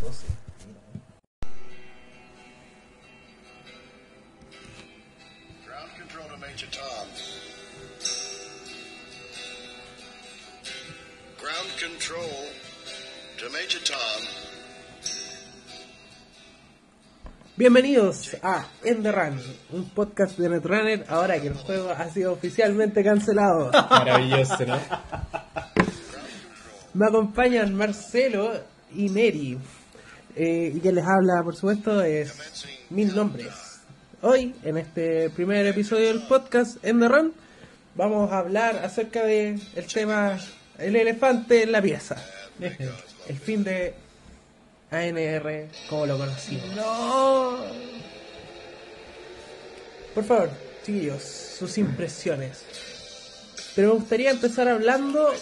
12. Ground control to Major Tom. Ground control to Major Tom. Bienvenidos a End the Run, un podcast de Netrunner ahora que el juego ha sido oficialmente cancelado. Maravilloso, ¿no? Me acompañan Marcelo y Neri. Eh, y quien les habla, por supuesto, es Mil Nombres. Hoy, en este primer episodio del podcast End the Run, vamos a hablar acerca de el tema El elefante en la pieza. El fin de ANR como lo conocimos. ¡No! Por favor, chiquillos, sus impresiones. Pero me gustaría empezar hablando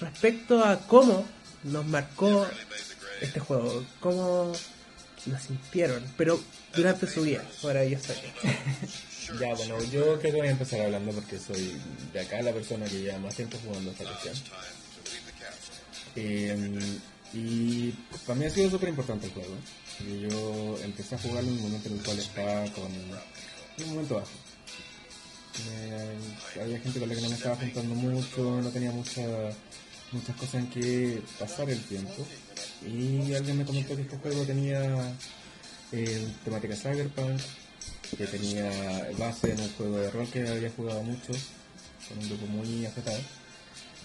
respecto a cómo nos marcó este juego, cómo lo sintieron, pero durante su vida, maravilloso. Ya, bueno, yo creo que voy a empezar hablando porque soy de acá la persona que lleva más tiempo jugando esta cuestión. Eh, y para mí ha sido súper importante el juego. Yo empecé a jugarlo en un momento en el cual estaba con un momento bajo. Me- había gente con la que no me estaba juntando mucho, no tenía mucha, muchas cosas en que pasar el tiempo. Y alguien me comentó que este juego tenía eh, temática cyberpunk, que tenía base en el juego de rol que había jugado mucho, con un grupo muy afectado.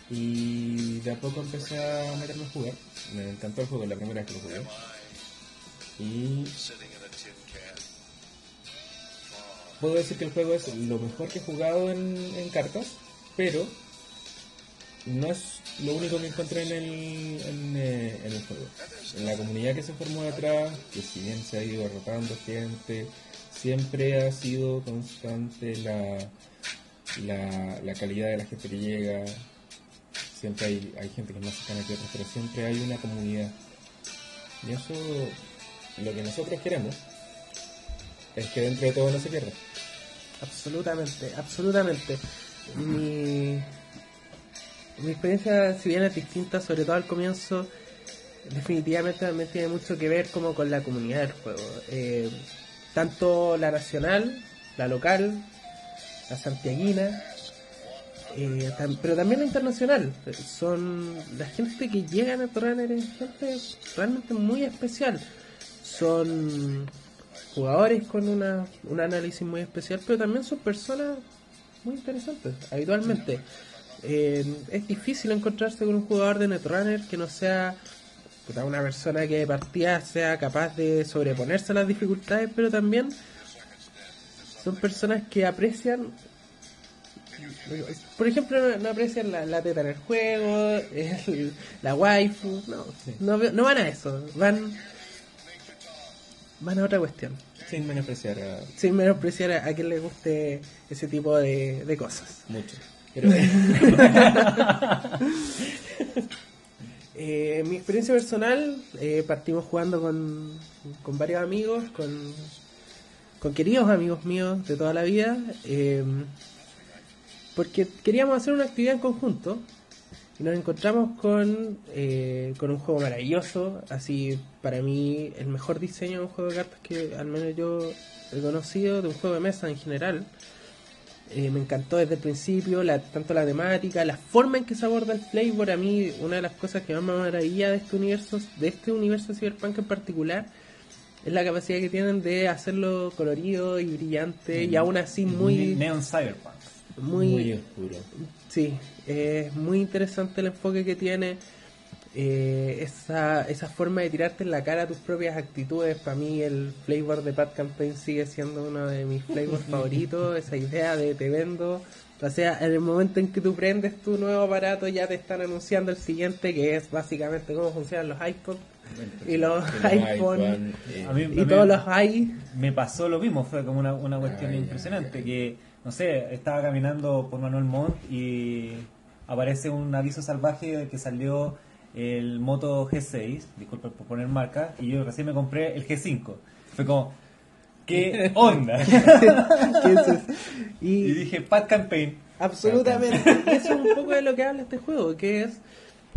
Y de a poco empecé a meterme a jugar. Me encantó el juego, la primera vez que lo jugué. Y puedo decir que el juego es lo mejor que he jugado en cartas, pero no es lo único que encontré en el, en, eh, en el juego. En la comunidad que se formó detrás, que si bien se ha ido rotando gente, siempre ha sido constante la, la, calidad de la gente que llega. Siempre hay, hay gente que es más cercana que otras, pero siempre hay una comunidad. Y eso, lo que nosotros queremos, es que dentro de todo no se pierda. Absolutamente, absolutamente. Mi, mi experiencia, si bien es distinta, sobre todo al comienzo, definitivamente también tiene mucho que ver como con la comunidad del juego. Eh, tanto la nacional, la local, la santiaguina, eh, pero también la internacional. Son la gente que llega a Netrunner es gente realmente muy especial. Son jugadores con una, un análisis muy especial, pero también son personas muy interesantes, habitualmente. Eh, es difícil encontrarse con un jugador de Netrunner que no sea una persona que de partida sea capaz de sobreponerse a las dificultades, pero también son personas que aprecian por ejemplo, no, aprecian la, la teta en el juego, el- la waifu, no, no, no van a eso, van van a otra cuestión, Sin menospreciar a sin menospreciar a, a quien le guste ese tipo de, de cosas. mucho. Pero, Eh, mi experiencia personal, eh, partimos jugando con, con varios amigos, con, con queridos amigos míos de toda la vida, eh, porque queríamos hacer una actividad en conjunto y nos encontramos con, con un juego maravilloso, así para mí el mejor diseño de un juego de cartas que al menos yo he conocido, de un juego de mesa en general. Eh, me encantó desde el principio, la, tanto la temática, la forma en que se aborda el flavor. A mí, una de las cosas que más me maravilla de este universo, de este universo cyberpunk en particular, es la capacidad que tienen de hacerlo colorido y brillante y aún así muy, Neon Cyberpunk. muy, muy oscuro. Sí, es muy interesante el enfoque que tiene. Eh, esa, esa forma de tirarte en la cara tus propias actitudes. Para mí, el flavor de Bad Campaign sigue siendo uno de mis flavors favoritos. Esa idea de te vendo. O sea, en el momento en que tú prendes tu nuevo aparato, ya te están anunciando el siguiente, que es básicamente cómo funcionan los iPods y los Que los iPhone iPhone, eh, A mí, y a mí todos los i. me pasó lo mismo, fue como una, una cuestión Ah, ya. impresionante, que, no sé, estaba caminando por Manuel Montt y aparece un aviso salvaje que salió el Moto G6, disculpe por poner marca, y yo recién me compré el G5. Fue como, ¿qué onda? y y, dije, Pat Campaign. Absolutamente. Y eso es un poco de lo que habla este juego, que es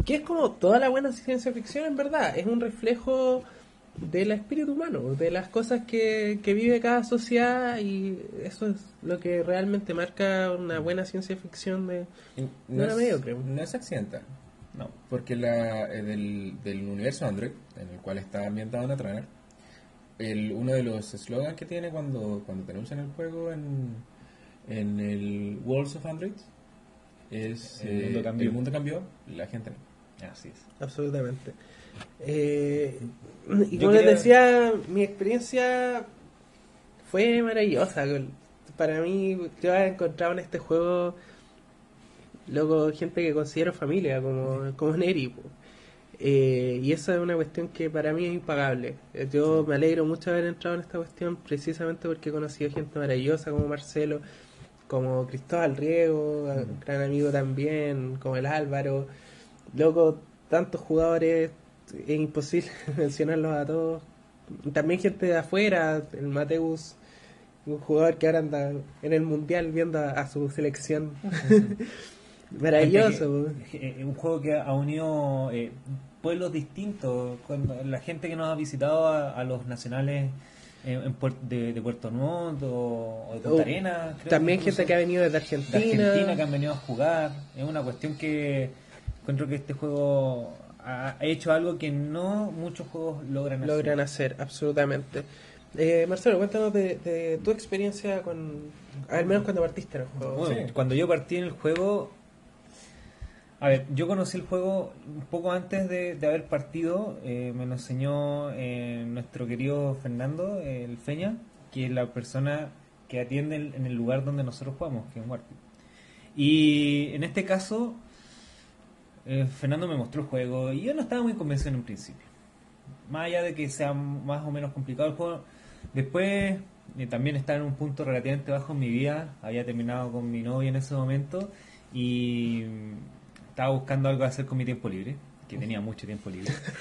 que es como toda la buena ciencia ficción en verdad. Es un reflejo del espíritu humano, de las cosas que, que vive cada sociedad y eso es lo que realmente marca una buena ciencia ficción de, No era es, mediocre. no es accidental, No. porque la, eh, del, del universo Android, en el cual está ambientado Netrunner, el, uno de los slogans que tiene cuando, cuando te anuncian el juego en, en el Worlds of Android es El mundo eh, cambió. el mundo cambió, la gente no. Así es. absolutamente. Eh, y Yo como les decía, mi experiencia fue maravillosa. Para mí, yo he encontrado en este juego, luego gente que considero familia, como, como Neri. Eh, y eso es una cuestión que para mí es impagable. Eh, Yo me alegro mucho de haber entrado en esta cuestión precisamente porque he conocido gente maravillosa como Marcelo, como Cristóbal Riego, gran amigo también, como el Álvaro. Luego, tantos jugadores, es imposible mencionarlos a todos. También gente de afuera, el Mateus, un jugador que ahora anda en el mundial viendo a, a su selección. Maravilloso. Que- eh, un juego que ha unido eh, pueblos distintos. Cuando, la gente que nos ha visitado a, a los nacionales eh, en Puer- de, de Puerto Montt o, de Punta Oh, Arenas. También incluso, gente que ha venido desde de Argentina. Argentina que han venido a jugar. Es una cuestión que encuentro que este juego ha hecho algo que no muchos juegos logran hacer. logran hacer, absolutamente. Eh, Marcelo, cuéntanos de, de tu experiencia con, al menos cuando partiste en el juego. Bueno, Sí. cuando yo partí en el juego, a ver, yo conocí el juego un poco antes de, haber partido, eh, me lo enseñó eh, nuestro querido Fernando, el Feña, que es la persona que atiende en el lugar donde nosotros jugamos, que es Warped. Y en este caso, eh, Fernando me mostró el juego y yo no estaba muy convencido en un principio. Más allá de que sea más o menos complicado el juego, después también estaba en un punto relativamente bajo en mi vida. Había terminado con mi novia en ese momento y estaba buscando algo que hacer con mi tiempo libre, que tenía mucho tiempo libre.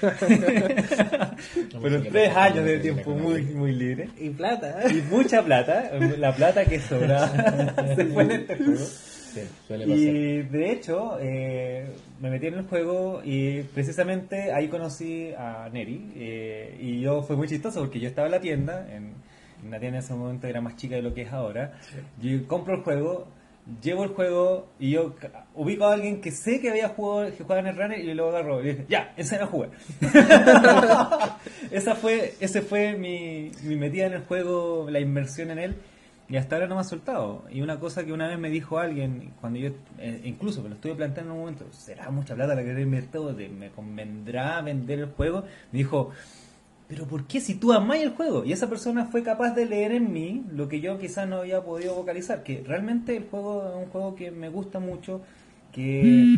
Pero tres años de tiempo muy, muy libre. Y plata. Y mucha plata, la plata que sobraba se fue en este juego. Sí, suele pasar. Y de hecho, eh, me metí en el juego y precisamente ahí conocí a Neri. eh, y yo fue muy chistoso porque yo estaba en la tienda, en, en una tienda en ese momento era más chica de lo que es ahora. Yo compro el juego, llevo el juego y yo ubico a alguien que sé que había jugado, que jugaba en el runner y luego agarro y dije, ya, enséñame a jugar. Esa fue, ese fue mi, mi metida en el juego, la inversión en él. Y hasta ahora no me ha soltado. Y una cosa que una vez me dijo alguien, cuando yo, eh, incluso me lo estuve planteando en un momento, ¿será mucha plata la que he invertido? ¿De- ¿Me convendrá vender el juego? Me dijo, ¿pero por qué si tú amás el juego? Y esa persona fue capaz de leer en mí lo que yo quizás no había podido vocalizar, que realmente el juego es un juego que me gusta mucho, que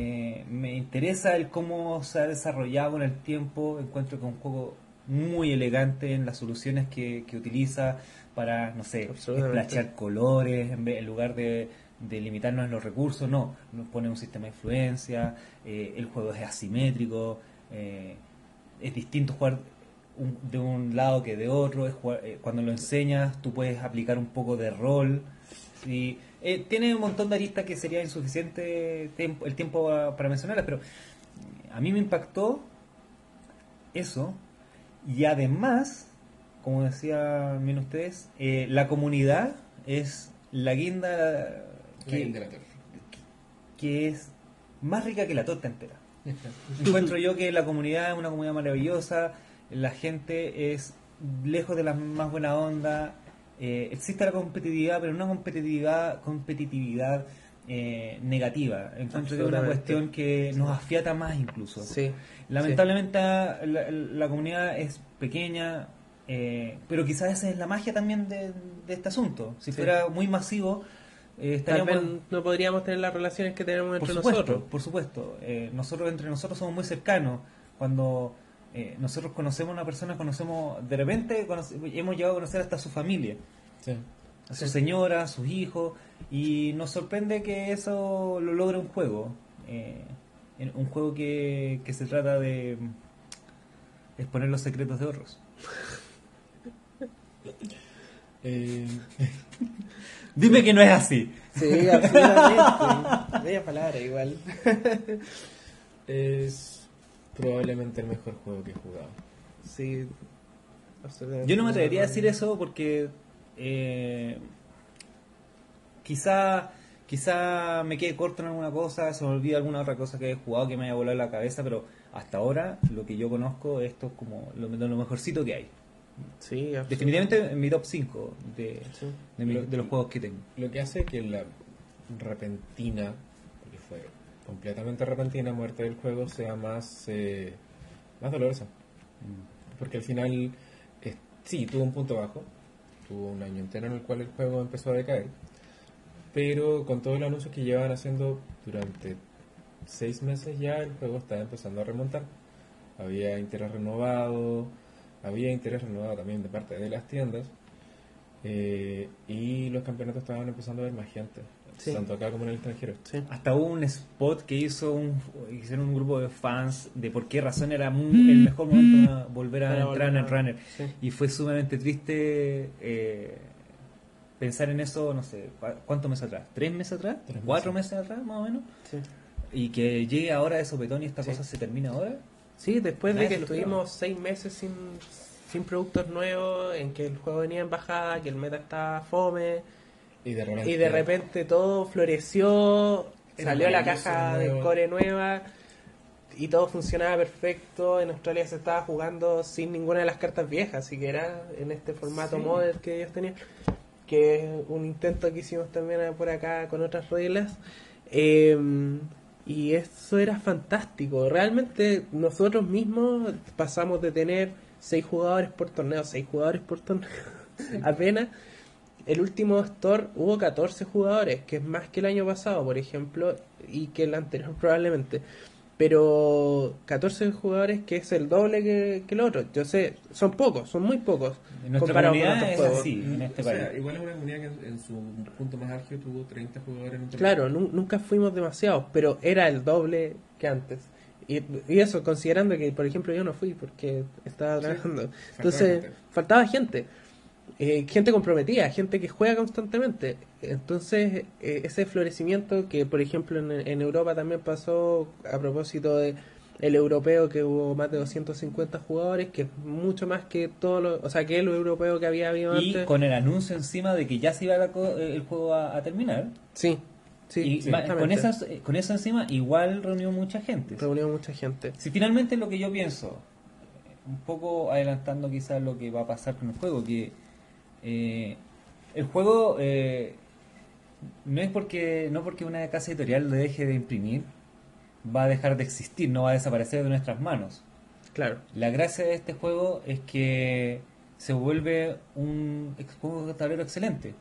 eh, me interesa el cómo se ha desarrollado con el tiempo, encuentro que es un juego muy elegante en las soluciones que, que utiliza para, no sé, esplachar colores en, vez- en lugar de, de limitarnos en los recursos, no, nos pone un sistema de influencia, eh, el juego es asimétrico, eh, es distinto jugar un- de un lado que de otro, es jugar- eh, cuando lo enseñas tú puedes aplicar un poco de rol, y, eh, tiene un montón de aristas que sería insuficiente tiempo- el tiempo para mencionarlas, pero a mí me impactó eso y además, como decían bien ustedes, eh, la comunidad es la guinda la que es más rica que la torta entera. Encuentro yo que la comunidad es una comunidad maravillosa, la gente es lejos de la más buena onda, eh, existe la competitividad, pero no competitividad, competitividad eh, negativa. Encuentro que es una cuestión que nos afiata más incluso. Sí. Lamentablemente la, la comunidad es pequeña, eh, pero quizás esa es la magia también de, de este asunto. Si Sí. fuera muy masivo, eh, Tal estaríamos... vez no podríamos tener las relaciones que tenemos Por entre supuesto, nosotros. por supuesto. Eh, nosotros entre nosotros somos muy cercanos. Cuando eh, nosotros conocemos a una persona, conocemos, de repente conoce- hemos llegado a conocer hasta su familia, Sí. a su señora, a sus hijos, y nos sorprende que eso lo logre un juego. Eh, un juego que, que se trata de exponer los secretos de otros. Eh, Dime que no es así. Sí, absolutamente. Bella palabra, igual. es probablemente el mejor juego que he jugado. Sí. absolutamente. Yo no me atrevería a decir eso porque eh, quizá quizá me quede corto en alguna cosa, se me olvida alguna otra cosa que he jugado que me haya volado la cabeza, pero hasta ahora lo que yo conozco esto es como lo, lo mejorcito que hay. Sí. Definitivamente en mi top 5 de, Sí. de, mi- de los juegos que tengo. Lo que hace que la repentina, porque fue completamente repentina muerte del juego, sea más, eh, más dolorosa. Porque al final, eh, sí, tuvo un punto bajo, tuvo un año entero en el cual el juego empezó a decaer, pero con todos los anuncios que llevan haciendo durante seis meses ya, el juego estaba empezando a remontar. Había interés renovado, había interés renovado también de parte de las tiendas. eh, y los campeonatos estaban empezando a ver más gente, Sí. tanto acá como en el extranjero. Sí. Hasta hubo un spot que hizo un, hicieron un grupo de fans de por qué razón era mu- el mejor momento para volver a Para entrar en el volver a- runner. sí. Y fue sumamente triste eh, pensar en eso, no sé, ¿cu- ¿cuántos meses atrás? ¿Tres meses atrás? Tres ¿Cuatro meses atrás, más o menos? Sí. Y que llegue ahora de sopetón y esta Sí. cosa se termina ahora. Sí, después de que se lo estuvimos seis meses sin, sin productos nuevos, en que el juego venía en bajada, que el meta estaba fome, Y de repente, y de repente todo floreció, salió la caja de core nueva y todo funcionaba perfecto. En Australia se estaba jugando sin ninguna de las cartas viejas, así que era en este formato Sí. model que ellos tenían, que es un intento que hicimos también por acá con otras reglas. Eh, y eso era fantástico. Realmente nosotros mismos pasamos de tener seis jugadores por torneo, seis jugadores por torneo, apenas. El último store hubo 14 jugadores, que es más que el año pasado, por ejemplo, y que el anterior probablemente. Pero 14 jugadores, que es el doble que, que el otro. Yo sé, son pocos, son muy pocos. En nuestra comunidad es juegos. así, en este O sea, país. igual es una comunidad que en, en su punto más álgido tuvo 30 jugadores en. Claro, nu- nunca fuimos demasiados, pero era el doble que antes. Y, y eso, considerando que, por ejemplo, yo no fui porque estaba Sí, trabajando. faltaba Entonces, gente. faltaba gente. Eh, gente comprometida, gente que juega constantemente. Entonces, eh, ese florecimiento que, por ejemplo, en, en Europa también pasó a propósito de el europeo que hubo más de 250 jugadores, que es mucho más que todo lo, o sea, que el europeo que había habido Y antes. con el anuncio encima de que ya se iba la co- el juego a, a terminar. Sí, sí, y con, esas, eh, con eso encima igual reunió mucha gente. reunió mucha gente. Si finalmente lo que yo pienso, un poco adelantando quizás lo que va a pasar con el juego, que eh, el juego eh, no es porque no porque una casa editorial lo deje de imprimir, va a dejar de existir, no va a desaparecer de nuestras manos. Claro. La gracia de este juego es que se vuelve un de tablero excelente,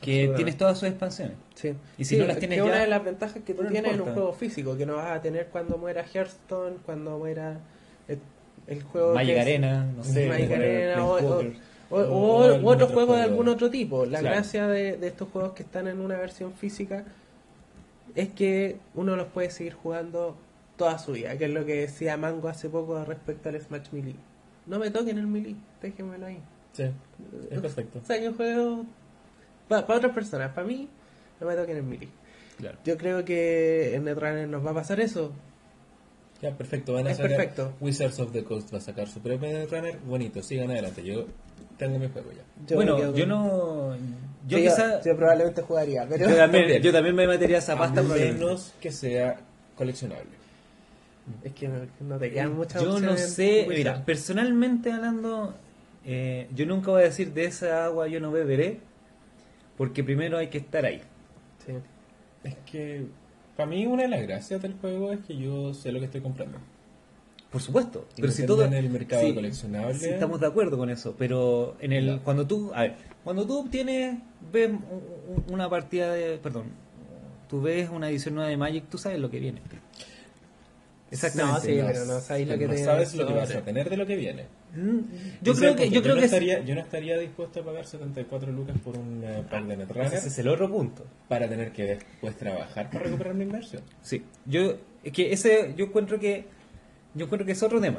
que tienes todas sus expansiones. Sí. Y si Sí, no las es tienes que ya, una de las ventajas que tú no tienes en un juego físico, que no vas a tener cuando muera Hearthstone, cuando muera el, el juego Magic Arena, no sé, Magic Arena o, o- o- O- otro juego de algún otro tipo. La Claro. gracia de, de estos juegos que están en una versión física es que uno los puede seguir jugando toda su vida, que es lo que decía Mango hace poco respecto al Smash Melee. No me toquen el Melee, déjenmelo ahí. Sí, es perfecto. O sea, que un juego para otras personas, para mí, no me toquen el Melee. Claro. Yo creo que en Netrunner nos va a pasar eso. Ya, perfecto. Van a Es sacar perfecto. Wizards of the Coast va a sacar su propio runner. Bonito, sigan adelante. Yo tengo mi juego ya. Yo bueno, yo no. Yo Sí, quizá. yo probablemente jugaría, pero Yo también, También. yo también me metería esa A pasta probablemente. menos que sea coleccionable. es que no, no te quedan muchas Yo no sé, mira, personalmente hablando, eh, yo nunca voy a decir de esa agua yo no beberé, porque primero hay que estar ahí. Sí. Es que para mí una de las gracias del juego es que yo sé lo que estoy comprando. Por supuesto, Y pero si todo en el mercado sí, coleccionable. sí, estamos de acuerdo con eso, pero en el cuando tú, a ver, cuando tú obtienes ves un- un- una partida de, perdón, tú ves una edición nueva de Magic, tú sabes lo que viene. Exactamente. No, sí, pero no sabéis lo que no te sabes lo que sobre. vas a tener de lo que viene. Mm, Yo creo que yo creo no que estaría, yo no estaría dispuesto a pagar 74 lucas por un eh, pack de Netrunner ese es el otro punto. para tener que después trabajar para recuperar mi inversión. Sí, yo es que ese yo encuentro que yo encuentro que es otro tema,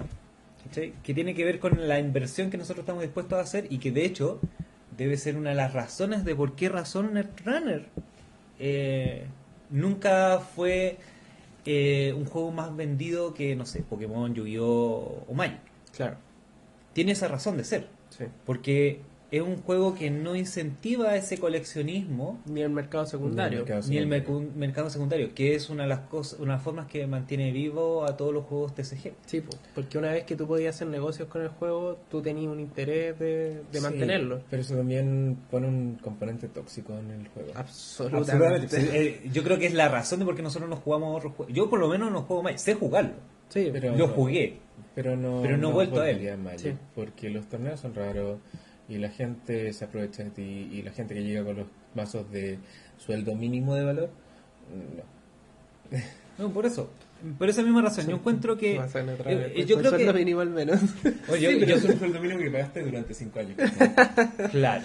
¿cachai? que tiene que ver con la inversión que nosotros estamos dispuestos a hacer y que de hecho debe ser una de las razones de por qué razón Netrunner eh, nunca fue eh, un juego más vendido que no sé Pokémon, Yu-Gi-Oh o Magic. Claro. tiene esa razón de ser. Sí. Porque es un juego que no incentiva ese coleccionismo Ni el mercado secundario. Ni el mercado ni el secundario. mercu- mercado secundario, que es una de las cosas, una de las formas que mantiene vivo a todos los juegos TCG. Sí, po, porque una vez que tú podías hacer negocios con el juego, tú tenías un interés de, de Sí, mantenerlo. pero eso también pone un componente tóxico en el juego. Absolutamente. Sí, eh, yo creo que es la razón de por qué nosotros no jugamos otros juegos. Yo por lo menos no juego más, sé jugarlo. Sí, Pero- lo jugué. Pero no, Pero no he vuelto a él. Sí. Porque los torneos son raros y la gente se aprovecha de ti y la gente que llega con los mazos de sueldo mínimo de valor, no. No, por eso. Por esa misma razón. Yo encuentro que. Eh, con eh, yo creo sueldo que. mínimo al menos. Oye, sí, yo- pero yo- es un sueldo mínimo que pagaste durante 5 años. Claro.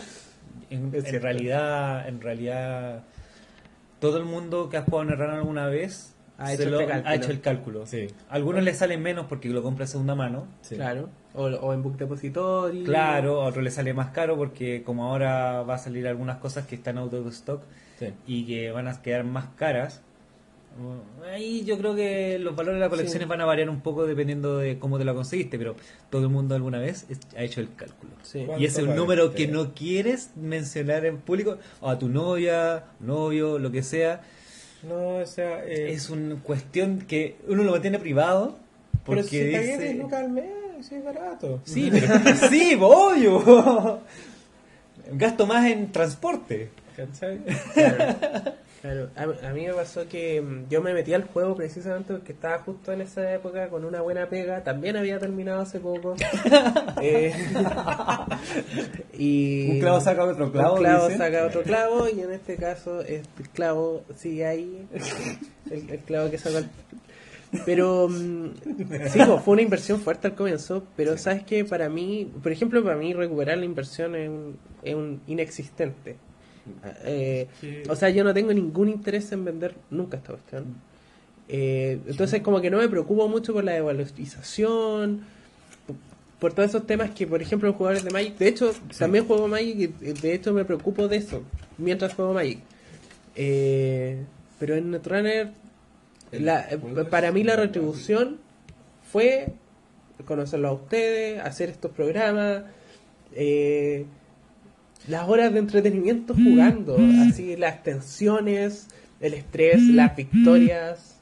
En, en realidad, en realidad, todo el mundo que ha jugado Netrunner alguna vez Ha hecho lo- este cálculo. ha hecho el cálculo. Sí. A algunos les salen menos porque lo compra segunda mano. Sí. Claro. O, o en Book Depository. Claro, a otros les sale más caro porque como ahora va a salir algunas cosas que están out of stock Sí. y que van a quedar más caras. Ahí yo creo que los valores de las colecciones Sí. van a variar un poco dependiendo de cómo te la conseguiste, pero todo el mundo alguna vez ha hecho el cálculo. Sí. ¿Cuánto Y es un pagaste? número que no quieres mencionar en público, o a tu novia, novio, lo que sea. No, o sea, eh, Es una cuestión que uno lo mantiene privado. pero Porque si pagué dice- 10 lucas al mes, sí, es barato. Sí, pero sí, obvio. Gasto más en transporte. ¿Cachai? Claro, a, a mí me pasó que mm, yo me metí al juego precisamente porque estaba justo en esa época con una buena pega, también había terminado hace poco. Eh, y Un clavo saca otro clavo, Un clavo saca otro clavo y en este caso este clavo sigue ahí, el, el clavo que sacó el... Pero mm, sí, pues, fue una inversión fuerte al comienzo, pero sabes que para mí, por ejemplo, para mí recuperar la inversión es un, es un inexistente. Eh, Sí. o sea, yo no tengo ningún interés en vender nunca esta cuestión. Eh, entonces, como que no me preocupo mucho por la evaluación, por, por todos esos temas que, por ejemplo, los jugadores de Magic, de hecho, también juego Magic y eh, de hecho me preocupo de eso mientras juego Magic. Eh, pero en Netrunner, la, eh, para mí la retribución fue conocerlo a ustedes, hacer estos programas, eh, las horas de entretenimiento jugando, así las tensiones, el estrés, las victorias.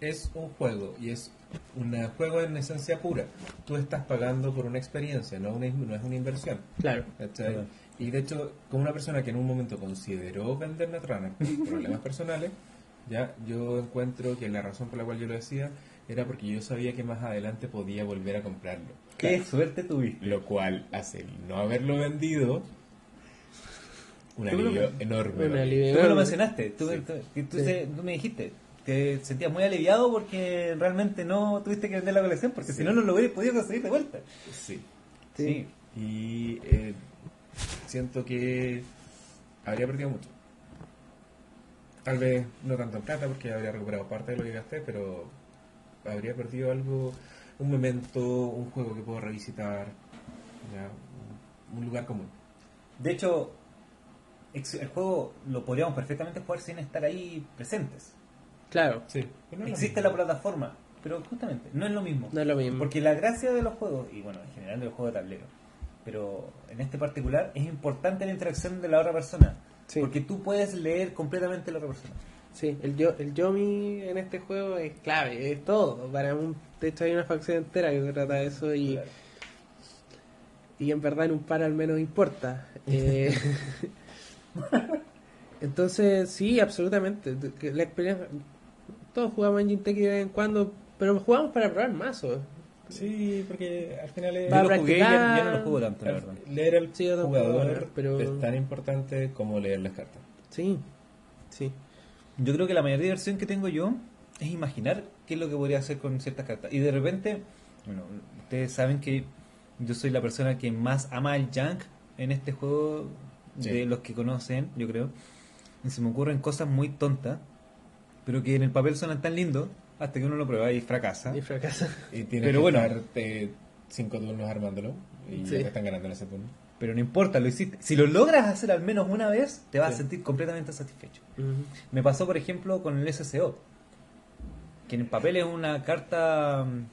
es un juego y es un juego en esencia pura. Tú estás pagando por una experiencia, no, una, no es una inversión. Claro. Y de hecho, como una persona que en un momento consideró vender Netrunner por problemas personales, ya yo encuentro que la razón por la cual yo lo decía era porque yo sabía que más adelante podía volver a comprarlo. Qué suerte tuviste. Lo cual hace no haberlo vendido un lo- alivio enorme. Un alivio. Tú me lo mencionaste, tú, Sí. tú- tú Sí. se- tú me dijiste que sentías muy aliviado porque realmente no tuviste que vender la colección porque Sí. si no, no lo hubieras podido conseguir de vuelta. Sí. Sí. Y eh, siento que habría perdido mucho. Tal vez no tanto en plata porque habría recuperado parte de lo que gasté, pero habría perdido algo, un momento, un juego que puedo revisitar, ya, un- lugar común. De hecho, el juego lo podríamos perfectamente jugar sin estar ahí presentes. Claro, Sí. no Existe la plataforma, pero justamente no es lo mismo. no es lo mismo. Porque la gracia de los juegos, y bueno, en general de los juegos de tablero, pero en este particular es importante la interacción de la otra persona. Sí. Porque tú puedes leer completamente la otra persona. Sí, el, yo, el Yomi en este juego es clave, es todo. Para un, de hecho hay una facción entera que trata de eso y, Claro. y en verdad en un par al menos importa. Eh, entonces, sí, absolutamente. La experiencia, todos jugamos en Ginteki de vez en cuando, pero jugamos para probar mazos. Sí, porque al final es... Yo lo jugué, ya, no lo juego tanto, la verdad. Leer al Sí, tampoco, jugador pero- es tan importante como leer las cartas. Sí, sí. Yo creo que la mayor diversión que tengo yo es imaginar qué es lo que podría hacer con ciertas cartas. Y de repente, bueno, ustedes saben que yo soy la persona que más ama el junk en este juego Sí. de los que conocen, yo creo. Y se me ocurren cosas muy tontas, pero que en el papel suenan tan lindos hasta que uno lo prueba y fracasa. Y fracasa. Y tienes Pero que bueno. estar eh, cinco turnos armándolo y Sí. ya te están ganando en ese turno. Pero no importa, lo hiciste. Si lo logras hacer al menos una vez, te vas a sentir completamente satisfecho. Me pasó, por ejemplo, con el SSO, que en el papel es una carta mm,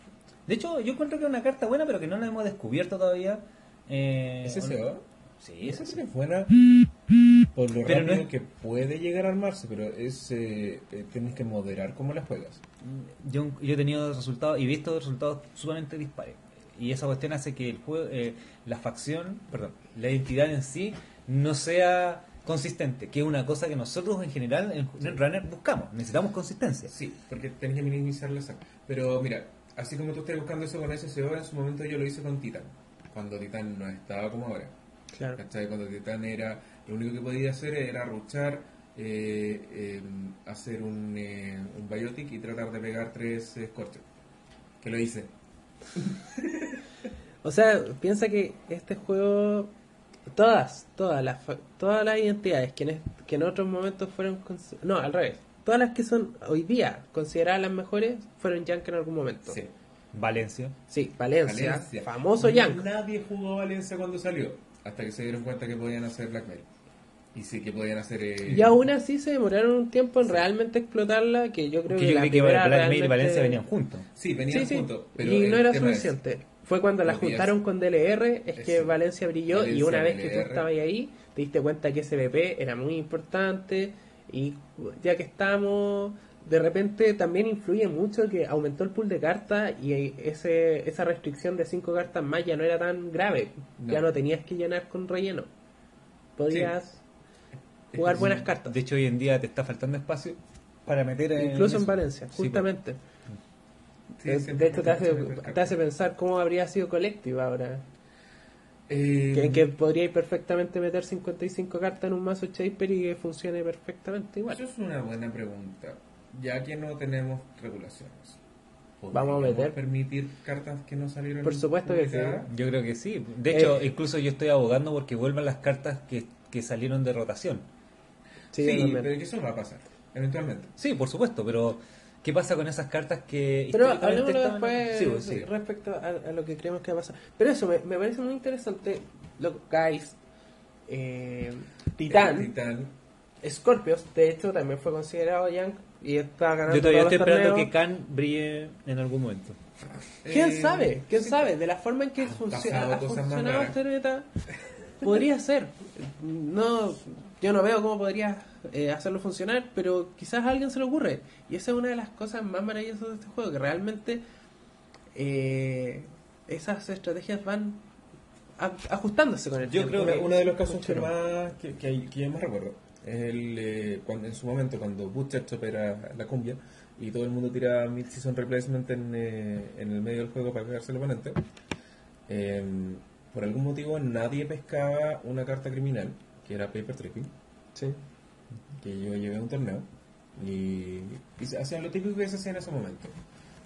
De hecho, yo encuentro que es una carta buena, pero que no la hemos descubierto todavía. Eh, SSO. Sí, Esa es sí es buena por lo Pero no es- que puede llegar a armarse, pero es eh, eh, tienes que moderar cómo las juegas. Yo, yo he tenido resultados y visto resultados sumamente dispares. Y esa cuestión hace que el juego, eh, la facción, perdón, la identidad en sí no sea consistente, que es una cosa que nosotros en general en Runner buscamos. Necesitamos consistencia. Sí, porque tenés que minimizar la saga. Pero mira, así como tú estás buscando eso con SSO, en su momento yo lo hice con Titan, cuando Titan no estaba como ahora. Claro. ¿Cachai? Cuando Titan era, lo único que podía hacer era ruchar, eh, eh, hacer un, eh, un biotic y tratar de pegar tres Scorcher. Que lo hice. O sea, piensa que este juego, todas, todas las, fa- todas las identidades que en, que en otros momentos fueron, no, al revés, todas las que son hoy día consideradas las mejores fueron Yank en algún momento. Sí. Valencia. Sí, Valencia, Valencia. famoso Yank. Nadie jugó Valencia cuando salió, hasta que se dieron cuenta que podían hacer Blackmail. Y sí, que podían hacer... eh, Y aún así se demoraron un tiempo en realmente explotarla, que yo creo Que que, yo la que primera Blackmail y Valencia venían juntos. Sí, venían Sí, sí, juntos. Pero y no era es- suficiente. Fue cuando la juntaron con DLR, es que Eso. Valencia brilló y una vez que tú estabas ahí, te diste cuenta que SBP era muy importante y ya que estamos, de repente también influye mucho que aumentó el pool de cartas y ese, esa restricción de cinco cartas más ya no era tan grave, No. ya no tenías que llenar con relleno. Podías jugar buenas cartas. De hecho, hoy en día te está faltando espacio para meter en Incluso en eso. Valencia, Sí, pues. justamente. Sí, de, siempre de hecho, te hace, te pensar cómo habría sido Collective ahora. Eh, Que, que podríais perfectamente meter 55 cartas en un mazo Shaper y que funcione perfectamente igual. Eso es una buena pregunta. Ya que no tenemos regulaciones. Vamos a ¿podríamos meter. permitir cartas que no salieron Por supuesto que sí. Yo creo que sí. De hecho, Eh, incluso yo estoy abogando porque vuelvan las cartas que, que salieron de rotación. Sí, pero que eso va a pasar, eventualmente. Sí, por supuesto, pero ¿qué pasa con esas cartas que Pero estaban- después Sí, pues, sí. respecto a, a lo que creemos que va a pasar. Pero eso me, me parece muy interesante. Lo, guys, eh, Titán, El Titán. Scorpios, de hecho, también fue considerado Young y está ganando Yo todavía todos estoy los esperando torneos. que Khan brille en algún momento. ¿Quién Eh, sabe? ¿Quién sí, sabe? De la forma en que funciona, ha funcionado raras. este meta, podría ser. No, yo no veo cómo podría eh, hacerlo funcionar, pero quizás a alguien se le ocurre. Y esa es una de las cosas más maravillosas de este juego, que realmente eh, esas estrategias van a- ajustándose con el Yo tiempo. creo que uno de los casos que más que, que, que yo más recuerdo es el, eh, cuando en su momento cuando Bootstrap era la cumbia y todo el mundo tiraba mid-season replacement en, eh, en el medio del juego para pegarse al oponente eh, por algún motivo nadie pescaba una carta criminal que era Paper Tripping Sí. que yo llevé a un torneo y, hacían lo típico que se hacía en ese momento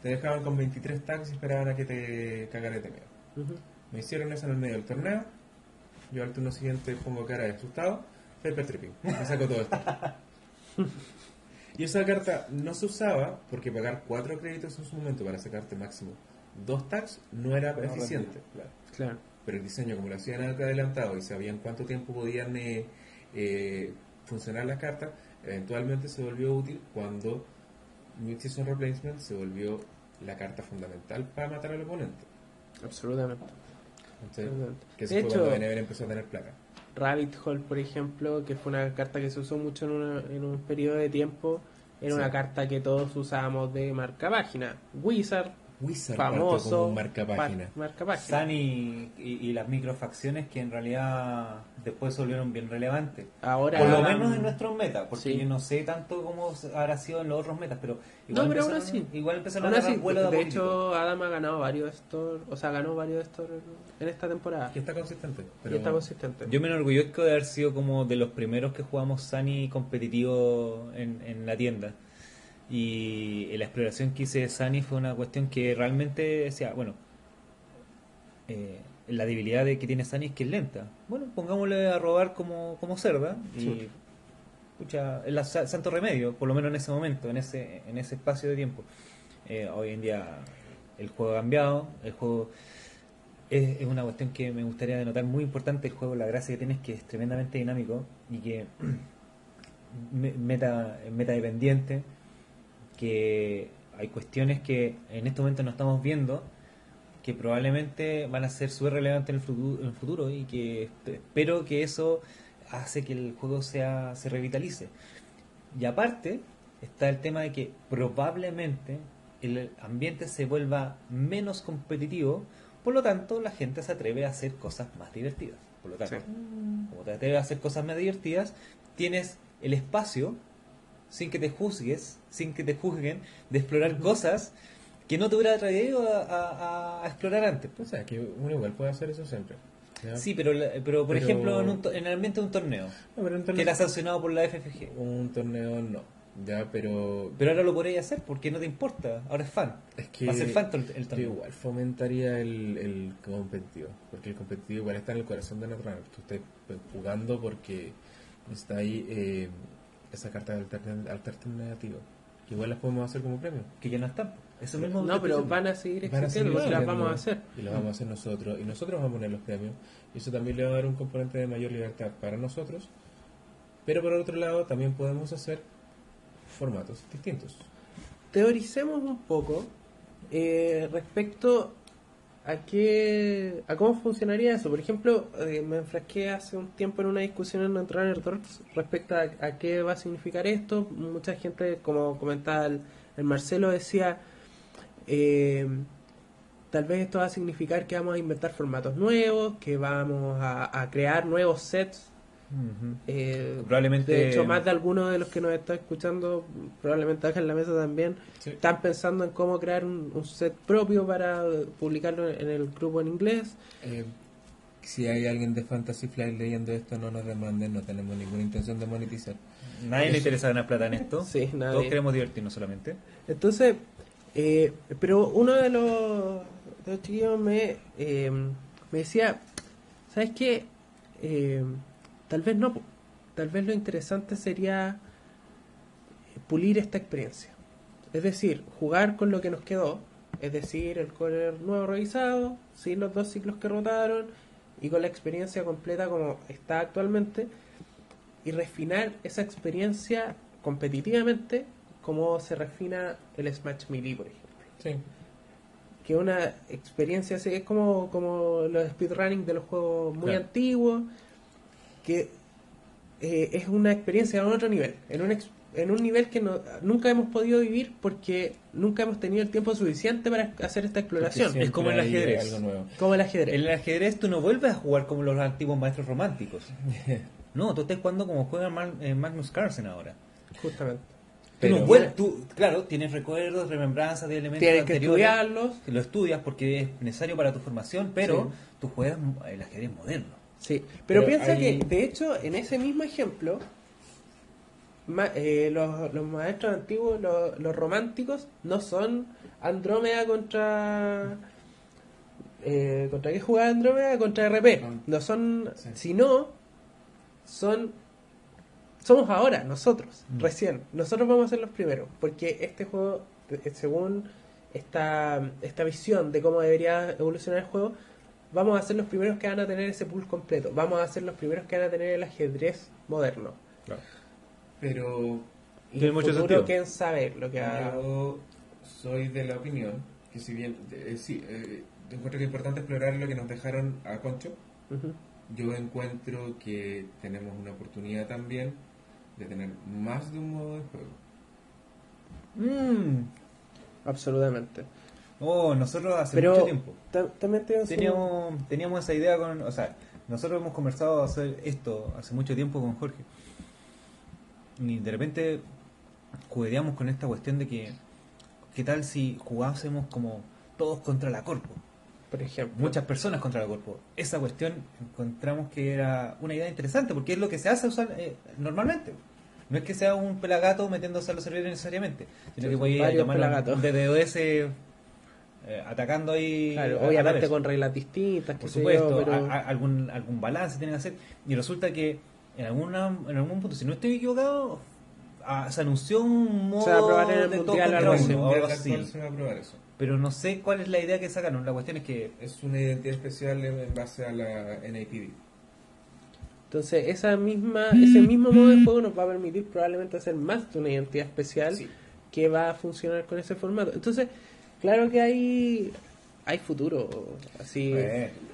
te dejaban con 23 tags y esperaban a que te cagara de miedo me hicieron eso en el medio del torneo. Yo al turno siguiente pongo cara de asustado. Paper tripping. Me saco todo esto. y esa carta no se usaba porque pagar cuatro créditos en su momento para sacarte máximo dos tags no era eficiente. Claro. Pero el diseño, como lo hacían adelantado y sabían cuánto tiempo podían eh, eh, funcionar las cartas, eventualmente se volvió útil cuando Mid-Season Replacement se volvió la carta fundamental para matar al oponente. Absolutamente. ¿Cachai? Absolutamente. Que De fue hecho, cuando Benever empezó a tener placa. Rabbit Hole, por ejemplo, que fue una carta que se usó mucho en, una- en un periodo de tiempo, era Sí. una carta que todos usábamos de marca página. Wizard, Wizard famoso, como un marca página. marca página. Sunny y, y las microfacciones que en realidad después se volvieron bien relevantes. Ahora, Por lo menos en nuestros metas, porque Sí. yo no sé tanto cómo habrá sido en los otros metas, pero igual No, pero empezaron, así. igual empezaron a así, vuelo de de hecho, Adam ha ganado varios estos, o sea, ganó varios en esta temporada. Que está consistente. Pero Y está consistente. Yo me enorgullezco de haber sido como de los primeros que jugamos Sunny competitivo en, en la tienda. Y la exploración que hice de Sunny fue una cuestión que realmente decía, bueno, eh, la debilidad de que tiene Sunny es que es lenta. Bueno, pongámosle a robar como, como cerda y Sí. pucha, sa- santo remedio, por lo menos en ese momento, en ese, en ese espacio de tiempo. Eh, hoy en día el juego ha cambiado, el juego es, es una cuestión que me gustaría denotar muy importante el juego, la gracia que tiene es que es tremendamente dinámico y que me- meta, meta dependiente, que hay cuestiones que en este momento no estamos viendo, que probablemente van a ser súper relevantes en el futuro, en el futuro y que esp- espero que eso hace que el juego sea se revitalice. Y aparte está el tema de que probablemente el ambiente se vuelva menos competitivo, por lo tanto la gente se atreve a hacer cosas más divertidas. Por lo tanto, como te atreves a hacer cosas más divertidas, tienes el espacio, sin que te juzgues, sin que te juzguen, de explorar cosas que no te hubiera atrevido a, a- a explorar antes. O sea, que uno igual puede hacer eso siempre. ¿ya? Sí, pero, la- pero por Pero- ejemplo, en, un to- en el ambiente de un torneo, No, pero un que era sancionado por la FFG. un torneo no. Ya, pero Pero ahora lo podréis hacer porque no te importa, ahora es fan. es que, Va a ser fan el, el yo torneo. igual fomentaría el, el competitivo. Porque el competitivo igual está en el corazón de Netrunner. Tú estás jugando porque está ahí eh, esa carta de altern- alternativa. Que igual las podemos hacer como premio. Que ya no están. Eso mismo No, pero van a seguir Van a existiendo, seguir las vamos a hacer. Y las vamos a hacer nosotros. Y nosotros vamos a poner los premios. Y eso también le va a dar un componente de mayor libertad para nosotros. Pero por otro lado, también podemos hacer formatos distintos. Teoricemos un poco eh, respecto a qué a cómo funcionaría eso. Por ejemplo, eh, me enfrasqué hace un tiempo en una discusión en Netrunner Talks respecto a, a qué va a significar esto. Mucha gente, como comentaba el, el Marcelo, decía eh, tal vez esto va a significar que vamos a inventar formatos nuevos, que vamos a crear nuevos sets. Ujú. Eh, Probablemente- De hecho, más de algunos de los que nos están escuchando, probablemente acá en la mesa también, Sí. están pensando en cómo crear un, un set propio para publicarlo en el grupo en inglés. Eh, si hay alguien de Fantasy Flight leyendo esto, no nos demanden, no tenemos ninguna intención de monetizar. Nadie le interesa ganar plata en esto. Sí, nadie. Todos queremos divertirnos solamente. Entonces, eh, pero uno de los, de los chiquillos me, eh, me decía, ¿sabes qué? Eh, tal vez no, tal vez lo interesante sería pulir esta experiencia. Es decir, jugar con lo que nos quedó, es decir, el core nuevo revisado, sin los dos ciclos que rotaron y con la experiencia completa como está actualmente y refinar esa experiencia competitivamente como se refina el Smash Melee, por ejemplo. Sí. Que una experiencia así, es como, como los speedrunning de los juegos muy Claro. antiguos, que eh, es una experiencia a un otro nivel, en un, en un nivel que no- nunca hemos podido vivir porque nunca hemos tenido el tiempo suficiente para hacer esta exploración, Es como el ajedrez. Algo nuevo. como el ajedrez. En el ajedrez tú no vuelves a jugar como los antiguos maestros románticos. No, tú estás jugando como juega eh, Magnus Carlsen ahora. Justamente. Tú no Pero- tú, claro, tienes recuerdos, remembranzas de elementos Tienes que anteriores, estudiarlos. que lo estudias porque es necesario para tu formación, pero Sí. tú juegas el ajedrez moderno. Sí, pero, Pero piensa hay- que, de hecho, en ese mismo ejemplo, ma- eh, los, los maestros antiguos, los, los románticos, no son Andrómeda contra... Eh, ¿Contra qué jugaba Andrómeda? Contra RP. No son... Sí. Sino, son... Somos ahora, nosotros, Mm. recién. Nosotros vamos a ser los primeros, porque este juego, según esta, esta visión de cómo debería evolucionar el juego, vamos a ser los primeros que van a tener ese pool completo. Vamos a ser los primeros que van a tener el ajedrez moderno. Pero Y Tiene el mucho futuro, sentido. quién sabe lo que va yo soy de la opinión que si bien, eh, sí, eh, encuentro que es importante explorar lo que nos dejaron a Concho, yo encuentro que tenemos una oportunidad también de tener más de un modo de juego. Mm. Absolutamente. Oh, nosotros hace Pero mucho tiempo también teníamos, teníamos esa idea con... O sea, nosotros hemos conversado hacer esto hace mucho tiempo con Jorge. Y de repente jugueteamos con esta cuestión de que... ¿Qué tal si jugásemos como todos contra la Corpo? por ejemplo. muchas personas contra la Corpo. Esa cuestión encontramos que era una idea interesante porque es lo que se hace usual- eh, normalmente. No es que sea un pelagato metiéndose a los servidores necesariamente, sino que voy a llamar un DDoS eh, atacando ahí. Claro, obviamente con reglas distintas, Por supuesto, yo, pero a- a- algún, algún balance tienen que hacer. Y resulta que en, alguna, en algún punto, si no estoy equivocado, ah, se anunció un modo Se va a probar en el de todo contra uno, algo así. se va a probar eso. Pero no sé cuál es la idea que sacaron. La cuestión es que Es una identidad especial en en base a la NAPD. entonces esa misma, ese mismo modo de juego nos va a permitir probablemente hacer más de una identidad especial Sí. que va a funcionar con ese formato. Entonces, claro que hay hay futuro. Así.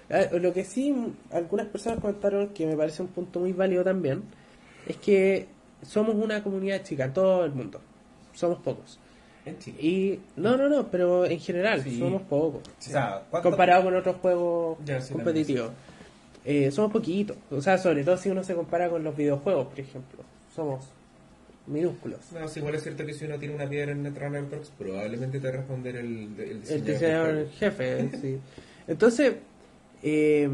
Ah, Lo que sí, algunas personas comentaron que me parece un punto muy válido también, es que somos una comunidad chica, todo el mundo. Somos pocos. En. Y no, no, no, pero en general Sí. somos pocos. O sea, ¿cuánto- Comparado con otros juegos Ya, sí, competitivos. Eh, somos poquitos. O sea, sobre todo si uno se compara con los videojuegos, por ejemplo. Somos minúsculos. No, sí, igual es cierto que si uno tiene una piedra en Netrunner probablemente te va a responder el, el El diseñador. diseñador del en jefe, sí. Entonces, eh,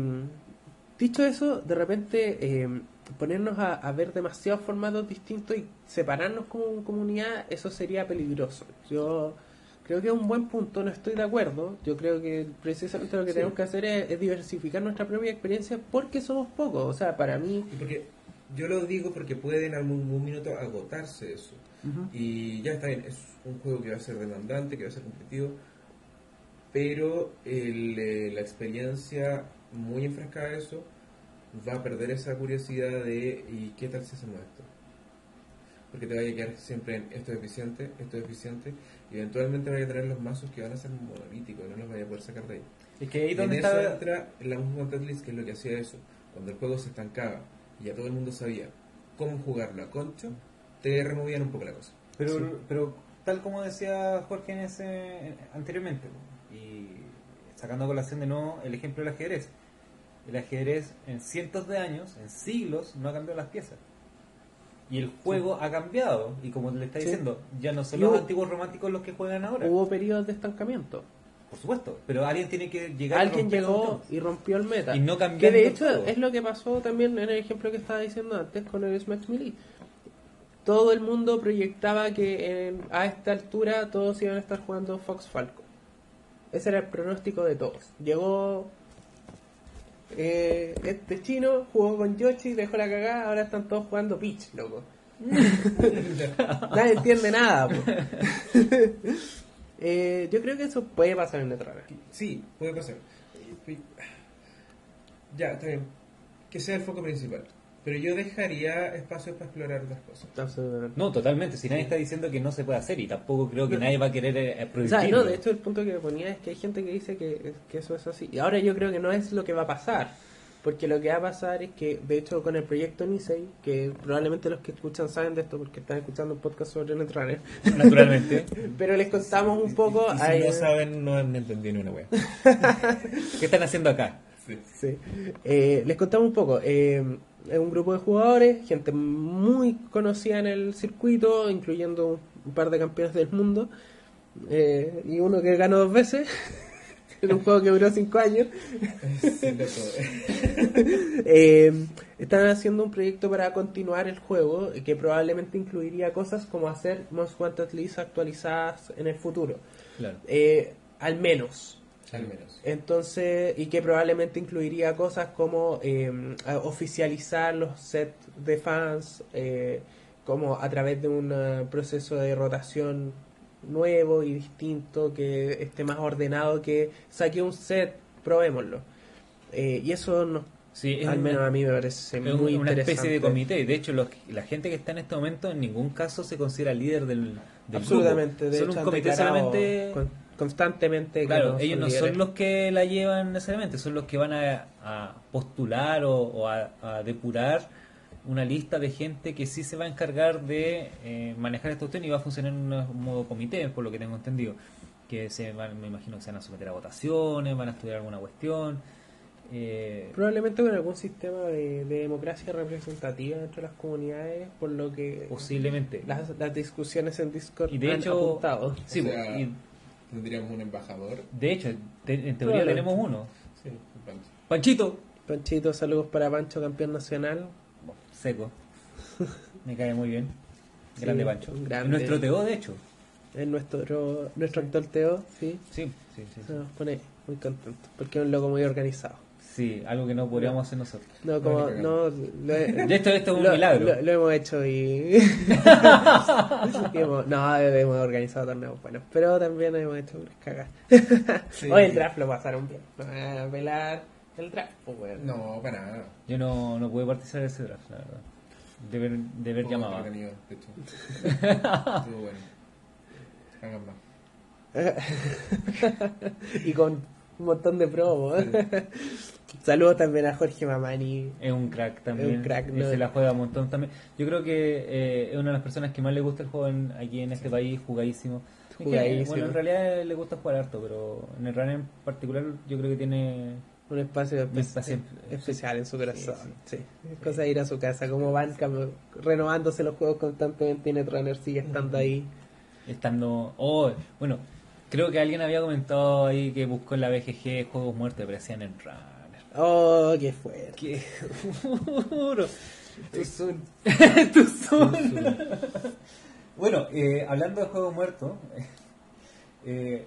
dicho eso, de repente eh, ponernos a, a ver demasiados formatos distintos y separarnos como comunidad, eso sería peligroso. Yo creo que es un buen punto, no estoy de acuerdo. Yo creo que precisamente lo que Sí. tenemos que hacer es, es diversificar nuestra propia experiencia porque somos pocos. O sea, para mí... Porque yo lo digo porque puede en algún, algún minuto agotarse eso. Y ya está bien, es un juego que va a ser demandante, que va a ser competitivo, pero el, eh, la experiencia muy enfrascada a eso va a perder esa curiosidad de ¿y qué tal si hacemos esto? Porque te vaya a quedar siempre en esto es eficiente, esto es eficiente, y eventualmente vaya a tener los mazos que van a ser monolíticos, no los vaya a poder sacar de ahí. Es que ahí donde en está... entra la Movement List, que es lo que hacía eso. Cuando el juego se estancaba ya todo el mundo sabía cómo jugarlo a concho, te removían un poco la cosa. Pero, Sí. pero tal como decía Jorge en ese, anteriormente, y sacando a colación de nuevo el ejemplo del ajedrez. El ajedrez en cientos de años, en siglos, no ha cambiado las piezas. Y el juego ha cambiado. Y como le está Sí. diciendo, ya no son los hubo- antiguos románticos los que juegan ahora. Hubo periodos de estancamiento. Por supuesto. Pero alguien tiene que llegar Alguien llegó y rompió el meta. Y no Que cambiando de hecho es lo que pasó también en el ejemplo que estaba diciendo antes con el Smash Melee. Todo el mundo proyectaba que en- a esta altura todos iban a estar jugando Fox Falco. Ese era el pronóstico de todos. Llegó eh, este chino, jugó con Yoshi, dejó la cagada, ahora están todos jugando Peach, loco. Nadie entiende nada. Eh, yo creo que eso puede pasar en Netrunner. Sí, puede pasar. Y- Ya, está bien. Que sea el foco principal. Pero yo dejaría espacio para explorar otras cosas. Absolutamente. No, totalmente. Si nadie está diciendo que no se puede hacer y tampoco creo que nadie va a querer eh, O sea, no, de hecho el punto que ponía es que hay gente que dice que, que eso es así. Y ahora yo creo que no es lo que va a pasar. Porque lo que va a pasar es que, de hecho, con el proyecto Nisei, que probablemente los que escuchan saben de esto porque están escuchando un podcast sobre Netrunner, Naturalmente. pero les contamos un poco... Y si hay- no saben, no han entendido ni una wea. ¿Qué están haciendo acá? Sí. Eh, les contamos un poco. Eh, es un grupo de jugadores, gente muy conocida en el circuito, incluyendo un, un par de campeones del mundo. eh, y uno que ganó dos veces en un juego que duró cinco años. Sí, loco. Eh, están haciendo un proyecto para continuar el juego que probablemente incluiría cosas como hacer Most Wanted List actualizadas en el futuro. Claro. Eh, al menos. Al menos. Entonces, y que probablemente incluiría cosas como eh, a- oficializar los sets de fans, eh, como a través de un proceso de rotación nuevo y distinto, que esté más ordenado, que saque un set, probémoslo. Eh, y eso no, Sí, es al una- menos a mí me parece Es muy una interesante. especie de comité. De hecho, los- la gente que está en este momento en ningún caso se considera líder del, del Absolutamente, grupo. de Son hecho, un comité solamente. con- constantemente. Claro, ellos no líderes. son los que la llevan necesariamente, son los que van a, a postular o, o a, a depurar una lista de gente que sí se va a encargar de eh, manejar esta cuestión y va a funcionar en un modo comité, por lo que tengo entendido. Que se van, me imagino que se van a someter a votaciones, van a estudiar alguna cuestión. Eh, Probablemente con algún sistema de, de democracia representativa entre las comunidades, por lo que posiblemente. las, las discusiones en Discord Y de han hecho, apuntado. sí, O sea, y Tendríamos un embajador. de hecho, te- en teoría tenemos uno. Sí, pancho. Panchito. Panchito, saludos para Pancho, campeón nacional. Seco. Me cae muy bien. Grande Sí, Pancho. grande. Nuestro Teo, de hecho. Es nuestro, nuestro actor Teo, sí. Sí, sí, sí. Se nos pone muy contento, porque es un loco muy organizado. Sí, algo que no podríamos hacer nosotros. No, como, no, lo, De esto, esto es un lo- milagro. Lo, lo hemos hecho y. y hemos- no, hemos organizado torneos buenos, pero también hemos hecho unas cagas. Sí. Hoy el draft lo pasaron bien. No me van a pelar el draft, pues bueno. No, para nada. Yo no, no pude participar de ese draft, la verdad. De ver, de ver Estuvo llamaba. entretenido, de hecho. Estuvo bueno. Hagan más. y con un montón de promos. Saludos también a Jorge Mamani. Es un crack también. Es un crack, Y ¿no? Se la juega un montón también. Yo creo que eh, es una de las personas que más le gusta el juego en- aquí en este país, jugadísimo. Es que, Jugadísimo. bueno, en realidad le gusta jugar harto, pero en el runner en particular yo creo que tiene... Un espacio Un espe- espacio- especial en su corazón. Sí, Sí, Es cosa de ir a su casa. Como van renovándose los juegos constantemente y Netrunner sigue estando ahí. Estando... Oh, bueno, creo que alguien había comentado ahí que buscó en la BGG juegos muertos y aparecían en runner. Oh, qué fuerte. Qué duro. Tuzun. Tuzun. bueno, eh, hablando de juegos muertos, eh,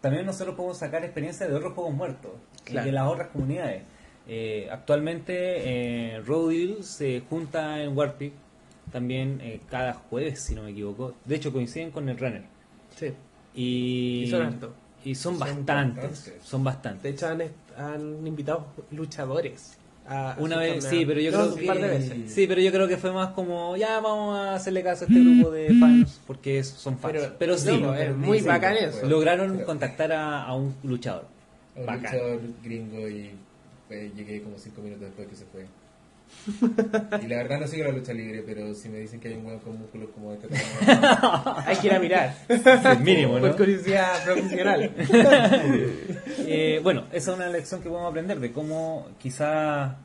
también nosotros podemos sacar experiencia de otros juegos muertos Claro. de las otras comunidades. Eh, actualmente eh, se junta en Warpig también eh, cada jueves, si no me equivoco. De hecho, coinciden con el Runner. Sí. Y, Y son. Y son, Son bastantes. bastantes. Son bastantes. De hecho, han, han invitado luchadores. A, Una vez, sí, pero yo No, creo un que... par de veces. Sí, pero yo creo que fue más como, ya vamos a hacerle caso a este grupo de fans, porque son fans. Pero, Pero, sí, no, es muy bacán eso. lograron Pero- contactar a, a un luchador. Un Bacán. luchador gringo y pues, llegué como 5 minutos después que se fue. Y la verdad no sigo la lucha libre, pero si me dicen que hay un huevo con músculos como este, Hay que ir a mirar. El mínimo, ¿no? Por curiosidad profesional. Eh, bueno, esa es una lección que podemos aprender de cómo quizá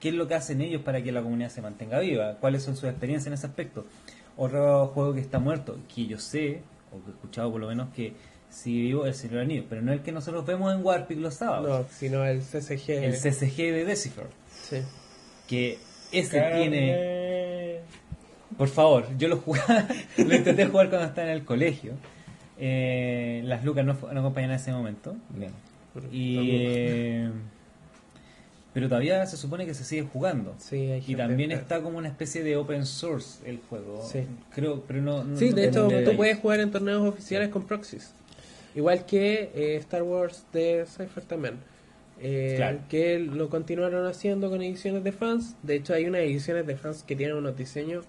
qué es lo que hacen ellos para que la comunidad se mantenga viva, cuáles son sus experiencias en ese aspecto. Otro juego que está muerto, que yo sé, o que he escuchado por lo menos que sigue vivo, el Señor Anillo, pero no el que nosotros vemos en Warpig los sábados, No, sino el CCG. el CCG de Decipher, Sí. que ese tiene... Por favor, yo lo jugaba, lo intenté jugar cuando estaba en el colegio. Eh, las lucas no, no acompañan en ese momento. No. Y, eh, pero todavía se supone que se sigue jugando. Sí, hay Y también que- está como una especie de open source el juego. Sí. Creo, pero no. no- Sí, no de hecho, tú puedes jugar en torneos oficiales con proxies. Igual que eh, Star Wars de Cypher también. Eh, Claro. Que lo continuaron haciendo con ediciones de fans. De hecho, hay unas ediciones de fans que tienen unos diseños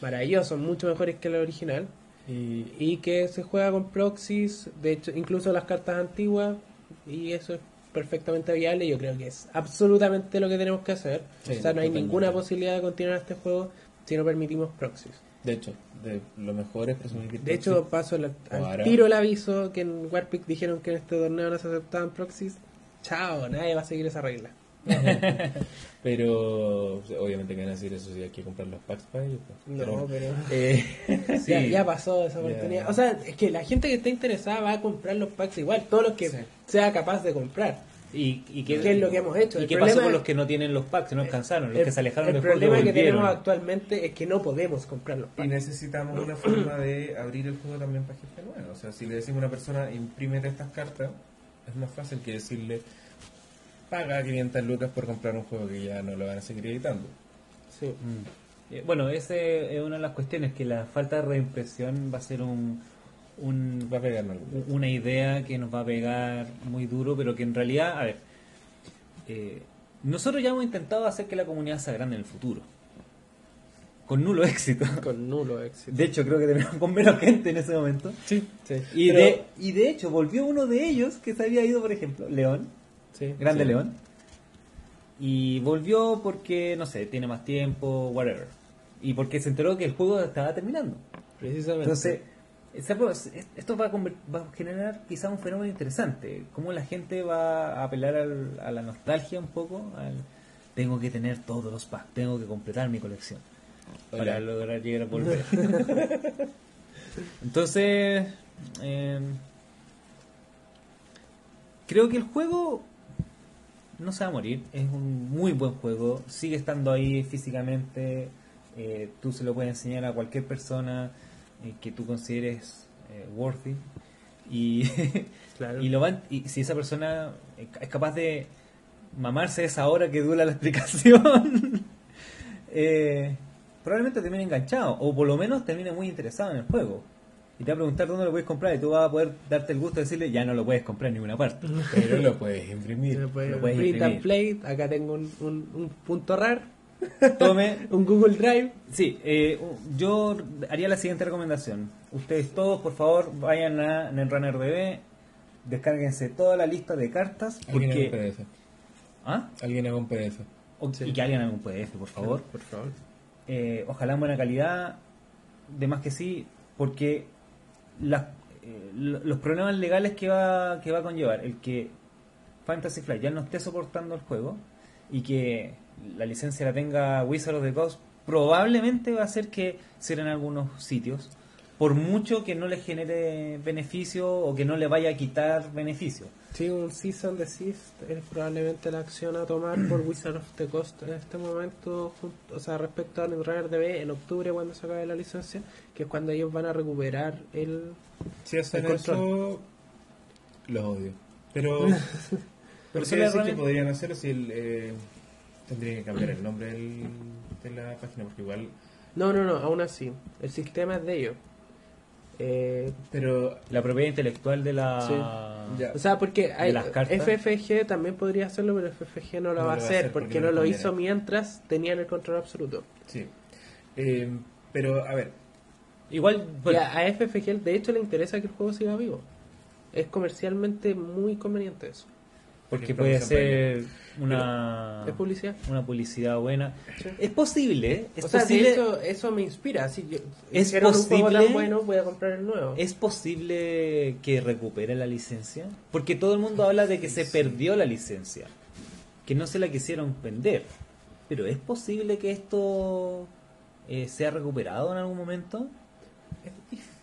maravillosos, mucho mejores que la original. Y Y que se juega con proxies, de hecho, incluso las cartas antiguas. Y eso es perfectamente viable. Yo creo que es absolutamente lo que tenemos que hacer. Sí, o sea, no hay ninguna posibilidad de continuar este juego si no permitimos proxies. De hecho, de lo mejor es presumir que De hecho, paso la- al tiro el aviso que en Warpic dijeron que en este torneo no se aceptaban proxies. Chao, nadie va a seguir esa regla. Pero obviamente que van a decir eso si hay que comprar los packs para ellos. pues. No, pero eh, sí. ya, ya pasó esa Ya. oportunidad. O sea, es que la gente que está interesada va a comprar los packs igual, todos los que Sí. sea capaz de comprar. ¿Y, y qué, ¿Qué es lo que hemos hecho? ¿Y El qué problema pasó con los que no tienen los packs? No alcanzaron, los el que se alejaron el del juego y problema que tenemos actualmente es que no podemos comprar los Y packs. necesitamos una forma de abrir el juego también para gente nueva. O sea, si le decimos a una persona, imprímete estas cartas, es más fácil que decirle, paga 500 lucas por comprar un juego que ya no lo van a seguir editando. Sí. Mm. Eh, Bueno, esa es una de las cuestiones, que la falta de reimpresión va a ser un, un Va a pegar algo. una idea que nos va a pegar muy duro, pero que en realidad, a ver, eh, nosotros ya hemos intentado hacer que la comunidad sea grande en el futuro, con nulo éxito. Con nulo éxito. De hecho, creo que tenemos con menos gente en ese momento. Sí, sí. Y, Pero- de, y de hecho, volvió uno de ellos que se había ido, por ejemplo, León, sí, Grande sí. León. Y volvió porque, no sé, tiene más tiempo, whatever. Y porque se enteró que el juego estaba terminando. Precisamente. Entonces, esto va a, va a generar quizá un fenómeno interesante. Cómo la gente va a apelar al- a la nostalgia un poco. Al, tengo que tener todos los packs, tengo que completar mi colección. Para lograr llegar a volver. Entonces, eh, creo que el juego no se va a morir. Es un muy buen juego. Sigue estando ahí físicamente. eh, tú se lo puedes enseñar a cualquier persona eh, que tú consideres eh, worthy. Y, Claro. y, lo van, y si esa persona es capaz de mamarse esa hora que dura la explicación, eh, probablemente termine enganchado. O por lo menos termine muy interesado en el juego. Y te va a preguntar dónde lo puedes comprar. Y tú vas a poder darte el gusto de decirle, ya no lo puedes comprar en ninguna parte. Pero lo puedes imprimir. Lo puedes print and imprimir. play. Acá tengo un, un, un punto RAR, Tome, un Google Drive. Sí, eh, yo haría la siguiente recomendación. Ustedes todos, por favor, vayan a Netrunner DB, descárguense toda la lista de cartas Alguien haga un porque PDF. ¿Ah? Alguien haga un PDF. O- y que alguien haga un PDF, por favor. Por favor. Eh, ojalá en buena calidad, de más que sí, porque las- eh, lo- los problemas legales que va, que va a conllevar el que Fantasy Flight ya no esté soportando el juego y que la licencia la tenga Wizard of the Coast, probablemente va a hacer que cierren algunos sitios, por mucho que no le genere beneficio o que no le vaya a quitar beneficio. Sí, un Season Desist es probablemente la acción a tomar por Wizard of the Coast en este momento, junto- o sea, respecto a Netrunner DB en octubre cuando se acabe la licencia, que es cuando ellos van a recuperar el... Si hacen El eso, los odio. Pero, pero le decir que podrían hacer si el, eh, tendría que cambiar el nombre del- de la página, porque igual. No, no, no, aún así, el sistema es de ellos. Eh, Pero La propiedad intelectual de la... Sí. O sea, porque hay. FFG también podría hacerlo, pero FFG no lo va a hacer porque, no lo conviene. hizo mientras tenían el control absoluto. sí. Eh, pero, a ver, Igual, bueno, a, a FFG de hecho le interesa que el juego siga vivo. Es comercialmente muy conveniente eso. Porque puede ser una... Es publicidad. una publicidad buena. Sí. Es posible, ¿eh? es o sea, posible, de hecho, eso me inspira. Si yo, Es hicieron un juego posible- tan bueno, voy a comprar el nuevo. es posible que recupere la licencia, porque todo el mundo habla de que se perdió la licencia, que no se la quisieron vender, pero es posible que esto eh, sea recuperado en algún momento.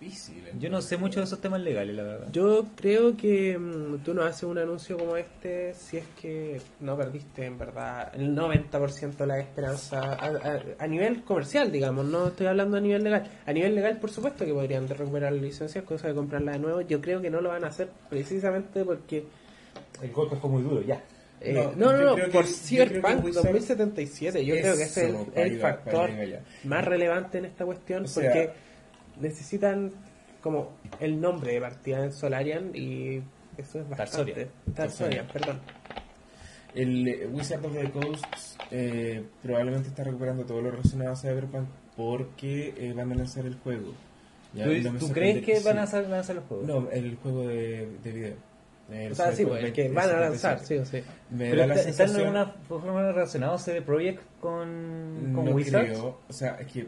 Difícil. Yo no sé mucho de esos temas legales, la verdad. Yo creo que mm, tú no haces un anuncio como este si es que no perdiste en verdad el 90% de la esperanza a, a- a nivel comercial, digamos, no estoy hablando a nivel legal. A nivel legal, por supuesto que podrían recuperar la licencia, cosa de comprarla de nuevo. Yo creo que no lo van a hacer precisamente porque... El golpe fue muy duro, ya. eh, No, no, no, por Cyberpunk Wizard- 2077, yo creo que ese es el, factor más relevante en esta cuestión O sea- porque necesitan como el nombre de partida en Solarian y eso es bastante. Tarsorian. Tarsorian, perdón. El eh, Wizard of the Coast eh, probablemente está recuperando todo lo relacionado a Cyberpunk porque eh, van a lanzar el juego. Ya, ¿Tú, no tú crees que van sí. a sa- lanzar los juegos? No, el juego de, de video. El O sea, sí, pues, que 2077. van a lanzar, sí o sí. Me Pero da la está- ¿Están en una forma relacionados CD Projekt con, con no Wizards? creo. O sea, es que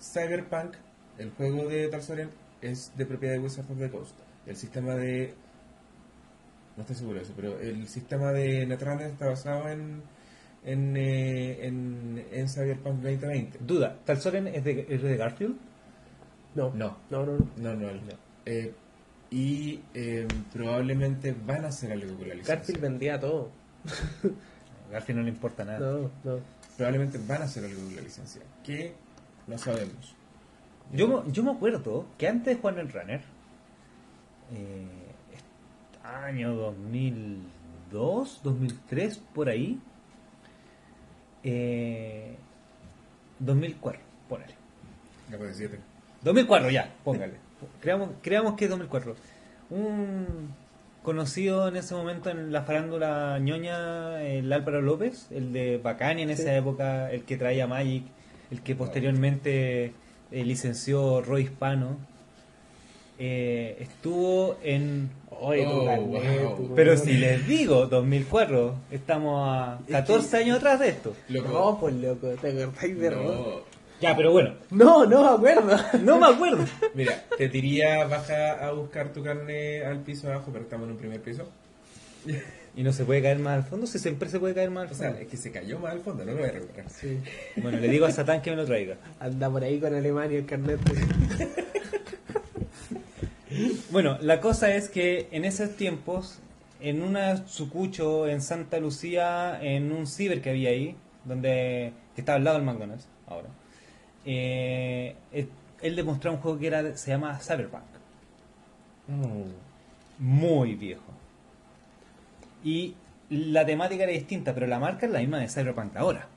Cyberpunk, el juego de Tarsorian, es de propiedad de Wizards of the Coast. El sistema de... No estoy seguro de eso, pero el sistema de Netrunner está basado en, en, eh, en, en Cyberpunk 2020. Duda, ¿Talsoren es de, es de Garfield? No, No. no, no. no. No, no. Eh, y eh, probablemente van a hacer algo con la licencia. Garfield vendía todo. A Garfield no le importa nada. No, no. Probablemente van a hacer algo con la licencia. Que no sabemos. Yo, me- yo me acuerdo que antes de jugar en Runner, eh, este año 2002, 2003, por ahí, eh, 2004, póngale. La de 7. 2004 ya, póngale. Creamos, creamos que es 2004. Un conocido en ese momento en la farándula ñoña, el Álvaro López, el de Bacani en esa Sí. época, el que traía Magic, el que posteriormente eh, licenció Roy Hispano, eh, estuvo en... Oye, tu Oh, wow. tu- Pero si les digo 2004, estamos a 14 años atrás de esto. No, pues loco, te acordáis de? No. Ya, pero bueno, No, no me acuerdo. no me acuerdo. Mira, te diría baja a buscar tu carne al piso abajo, pero estamos en un primer piso. Y no se puede caer más al fondo, si siempre se puede caer más al O fondo. sea, es que se cayó más al fondo, no lo voy a recuperar. Sí. Bueno, le digo a Satán que me lo traiga. Anda por ahí con Alemania el carnet. Bueno, la cosa es que en esos tiempos, en una sucucho en Santa Lucía, en un ciber que había ahí, donde que estaba al lado del McDonald's, ahora, eh, él, él demostró un juego que era se llama Cyberpunk. Muy viejo. Y la temática era distinta, pero la marca es la misma de Cyberpunk de ahora.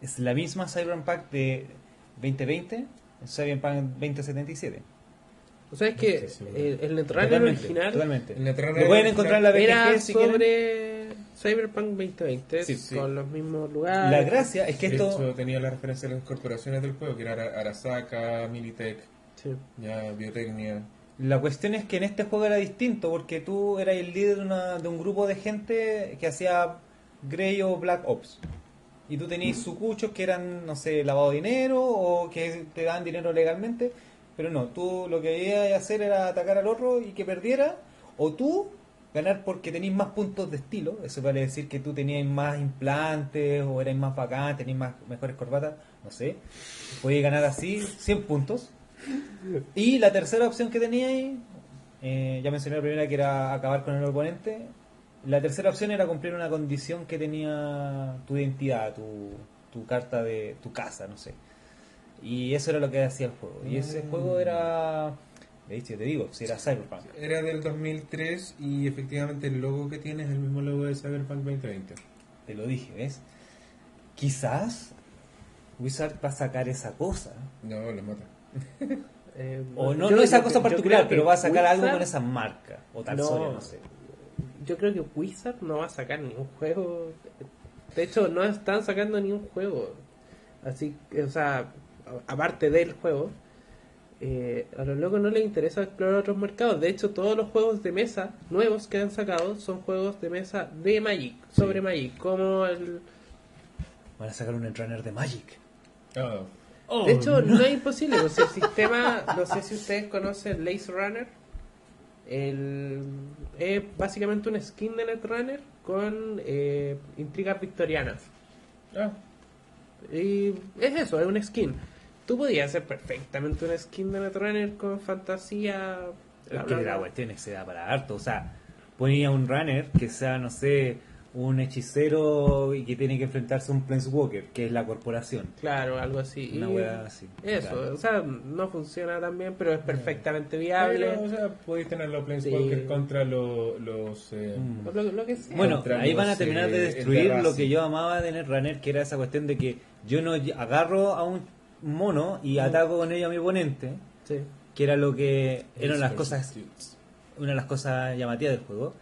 Es la misma Cyberpunk de 2020, Cyberpunk 2077. O sea, es que Sí, sí, el, el Netrunner Totalmente, original totalmente. El Netrunner Lo pueden encontrar en la era BGG quieren. sobre Cyberpunk 2020 Sí, sí. con los mismos lugares. La gracia es que De esto... hecho, tenía la referencia de las corporaciones del juego, que era Ara- Arasaka, Militech, Sí. ya Biotecnia. La cuestión es que en este juego era distinto porque tú eras el líder de, una- de un grupo de gente que hacía Grey o Black Ops. Y tú tenías sucuchos que eran, no sé, lavado de dinero o que te daban dinero legalmente. Pero no, tú lo que ibas a hacer era atacar al otro y que perdiera. O tú ganar porque tenías más puntos de estilo. Eso vale decir que tú tenías más implantes o eras más bacán, tenías más, mejores corbatas. No sé. Podías ganar así 100 puntos. Y la tercera opción que tenía ahí, eh, ya mencioné la primera que era acabar con el oponente. La tercera opción era cumplir una condición que tenía tu identidad, tu, tu carta de tu casa, no sé. Y eso era lo que hacía el juego. Y ese juego era. De hecho, te digo, si era Cyberpunk. Era del 2003 y efectivamente el logo que tiene es el mismo logo de Cyberpunk 2020. Te lo dije, ¿ves? Quizás Wizard va a sacar esa cosa. No, lo mata. Eh, O no, no esa cosa particular, pero va a sacar algo con esa marca. O tal No. Soria, no sé. Yo creo que Wizard no va a sacar ningún juego. De hecho, no están sacando ningún juego. Así que, o sea, a- aparte del juego, eh, a los locos no les interesa explorar otros mercados. De hecho, todos los juegos de mesa nuevos que han sacado son juegos de mesa de Magic, sobre Magic, como el... Van a sacar un Netrunner de Magic. Oh, De hecho, no es imposible, pues el sistema, no sé si ustedes conocen Lace Runner, el, es básicamente un skin de Netrunner con eh, intrigas victorianas. ah, Y es eso, es un skin. Tú podías hacer perfectamente un skin de Netrunner con fantasía. Es que la cuestión es que se da para harto. O sea, ponía un runner que sea, no sé, un hechicero y que tiene que enfrentarse a un Planeswalker, que es la corporación. Claro, algo así. Una Y wea así. Eso, Claro. o sea, no funciona tan bien, pero es perfectamente viable. pero, o sea, podéis tener los Planeswalkers Sí. contra lo- los... eh, Mm. Lo, lo que sea. Bueno, Contra ahí van a los, terminar eh, de destruir Eldrazi. lo que yo amaba de Netrunner, que era esa cuestión de que yo no agarro a un mono y ataco con ello a mi oponente, Sí, que era lo que eran las cosas, una de las cosas llamativas del juego.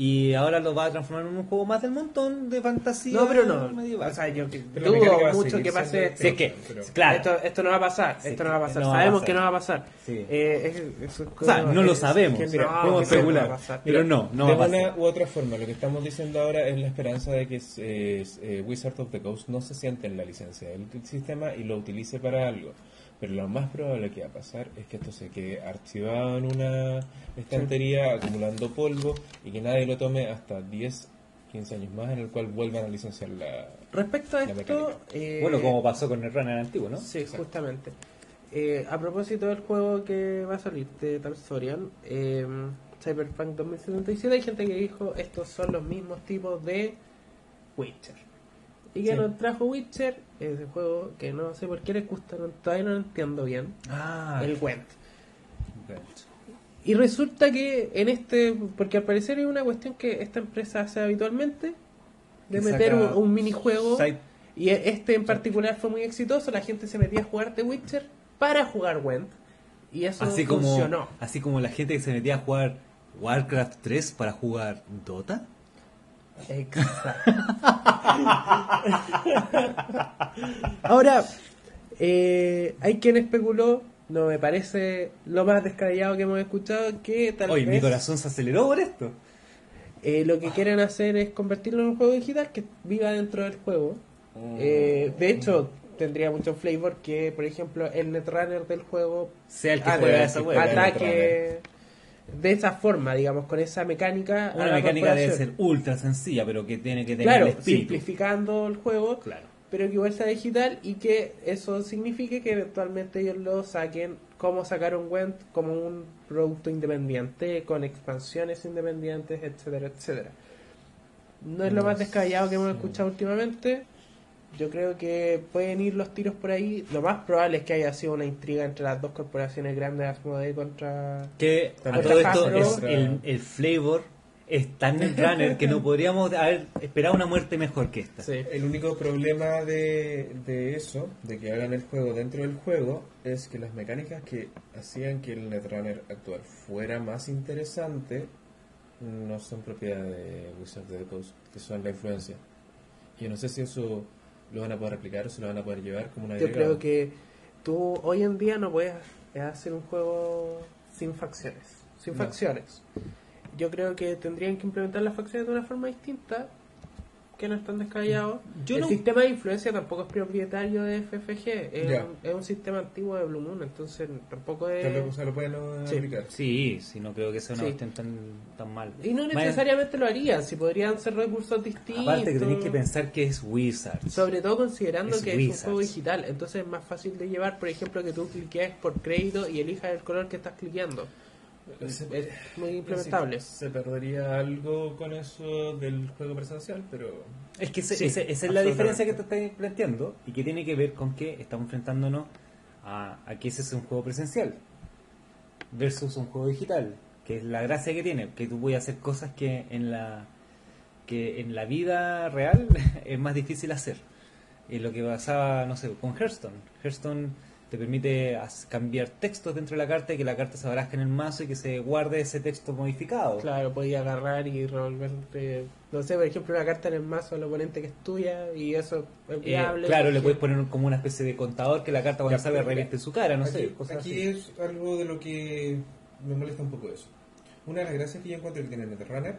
Y ahora lo va a transformar en un juego más del montón de fantasía. No, pero no. medieval. O sea, yo va dudo a mucho que pase siendo esto. Si es que, pero- claro, Esto, esto no va a pasar, Sí, esto no va a pasar. no va a Sabemos pasar. que no va a pasar. Sí. Eh, es- eso es o sea, no lo es- sabemos, que mira, no, podemos que no especular, va pero no, no va de a pasar. una u otra forma, lo que estamos diciendo ahora es la esperanza de que eh, eh, Wizard of the Coast no se siente en la licencia del sistema y lo utilice para algo. Pero lo más probable que va a pasar es que esto se quede archivado en una estantería, acumulando polvo, y que nadie lo tome hasta 10, 15 años más, en el cual vuelvan a licenciar la... Respecto a La esto, eh, Bueno, como pasó con el runner antiguo, ¿no? Sí, justamente. Eh, a propósito del juego que va a salir de Tarsorian, eh, Cyberpunk 2077, hay gente que dijo estos son los mismos tipos de Witcher. Y que Sí. nos trajo Witcher, ese juego que no sé por qué les gusta, no- todavía no lo entiendo bien, Ah, el Gwent. Y resulta que en este, porque al parecer es una cuestión que esta empresa hace habitualmente, de meter un, un minijuego. side- Y este en particular fue muy exitoso, la gente se metía a jugar The Witcher para jugar Gwent. Y eso así como, funcionó. así como la gente que se metía a jugar Warcraft 3 para jugar Dota. Exacto. Ahora, eh, hay quien especuló, no me parece lo más descabellado que hemos escuchado, que tal mi vez corazón se aceleró por esto. eh, lo que quieren hacer es convertirlo en un juego digital que viva dentro del juego. Eh, de hecho, tendría mucho flavor que, por ejemplo, el netrunner del juego Sea el que Ah, juega esa juega. ataque de esa forma, digamos, con esa mecánica. Una mecánica debe ser ultra sencilla, pero que tiene que tener Claro, el espíritu. simplificando el juego, Claro. pero que igual sea digital y que eso signifique que eventualmente ellos lo saquen como sacaron Gwent como un producto independiente, con expansiones independientes, etcétera, etcétera. No es lo más descabellado que hemos escuchado últimamente. Yo creo que pueden ir los tiros por ahí. Lo más probable es que haya sido una intriga entre las dos corporaciones grandes, Asmodee contra... Que a Contra todo esto es el, el flavor es tan runner que no podríamos haber esperado una muerte mejor que esta. Sí. El único problema de, de eso, de que hagan el juego dentro del juego, es que las mecánicas que hacían que el Netrunner actual fuera más interesante no son propiedad de Wizard of the Coast, que son la influencia. Y yo no sé si eso lo van a poder replicar o se lo van a poder llevar como una Yo creo que tú hoy en día no puedes hacer un juego sin facciones. Sin No. facciones. Yo creo que tendrían que implementar las facciones de una forma distinta, que no están descabellados. Yo el no- sistema de influencia tampoco es propietario de FFG, es, un, es un sistema antiguo de Blue Moon, entonces tampoco es... Lo pueden Sí. aplicar. Sí, sí, no creo que sea una Sí. cuestión tan, tan mal. Y no Más- necesariamente lo harían, si podrían ser recursos distintos. Aparte que tenéis que pensar que es Wizards. Sobre todo considerando Es que es un juego digital, entonces es más fácil de llevar, por ejemplo, que tú cliques por crédito y elijas el color que estás cliqueando. Es, es muy implementable. Se perdería algo con eso del juego presencial, pero Es que ese- Sí, ese- esa es la diferencia que te estoy planteando y que tiene que ver con que estamos enfrentándonos a, a que ese es un juego presencial versus un juego digital, que es la gracia que tiene, que tú puedes hacer cosas que en la que en la vida real es más difícil hacer. Y lo que pasaba, no sé, con Hearthstone. Hearthstone te permite cambiar textos dentro de la carta y que la carta se abarque en el mazo y que se guarde ese texto modificado. Claro, podía agarrar y revolverte, no sé, por ejemplo, una carta en el mazo al oponente que es tuya y eso es Eh, viable. claro, le puedes poner como una especie de contador que la carta cuando sale pero revierte su cara, no sé, aquí, cosas aquí así. es algo de lo que me molesta un poco eso. Una de las gracias que yo encuentro que tiene Netrunner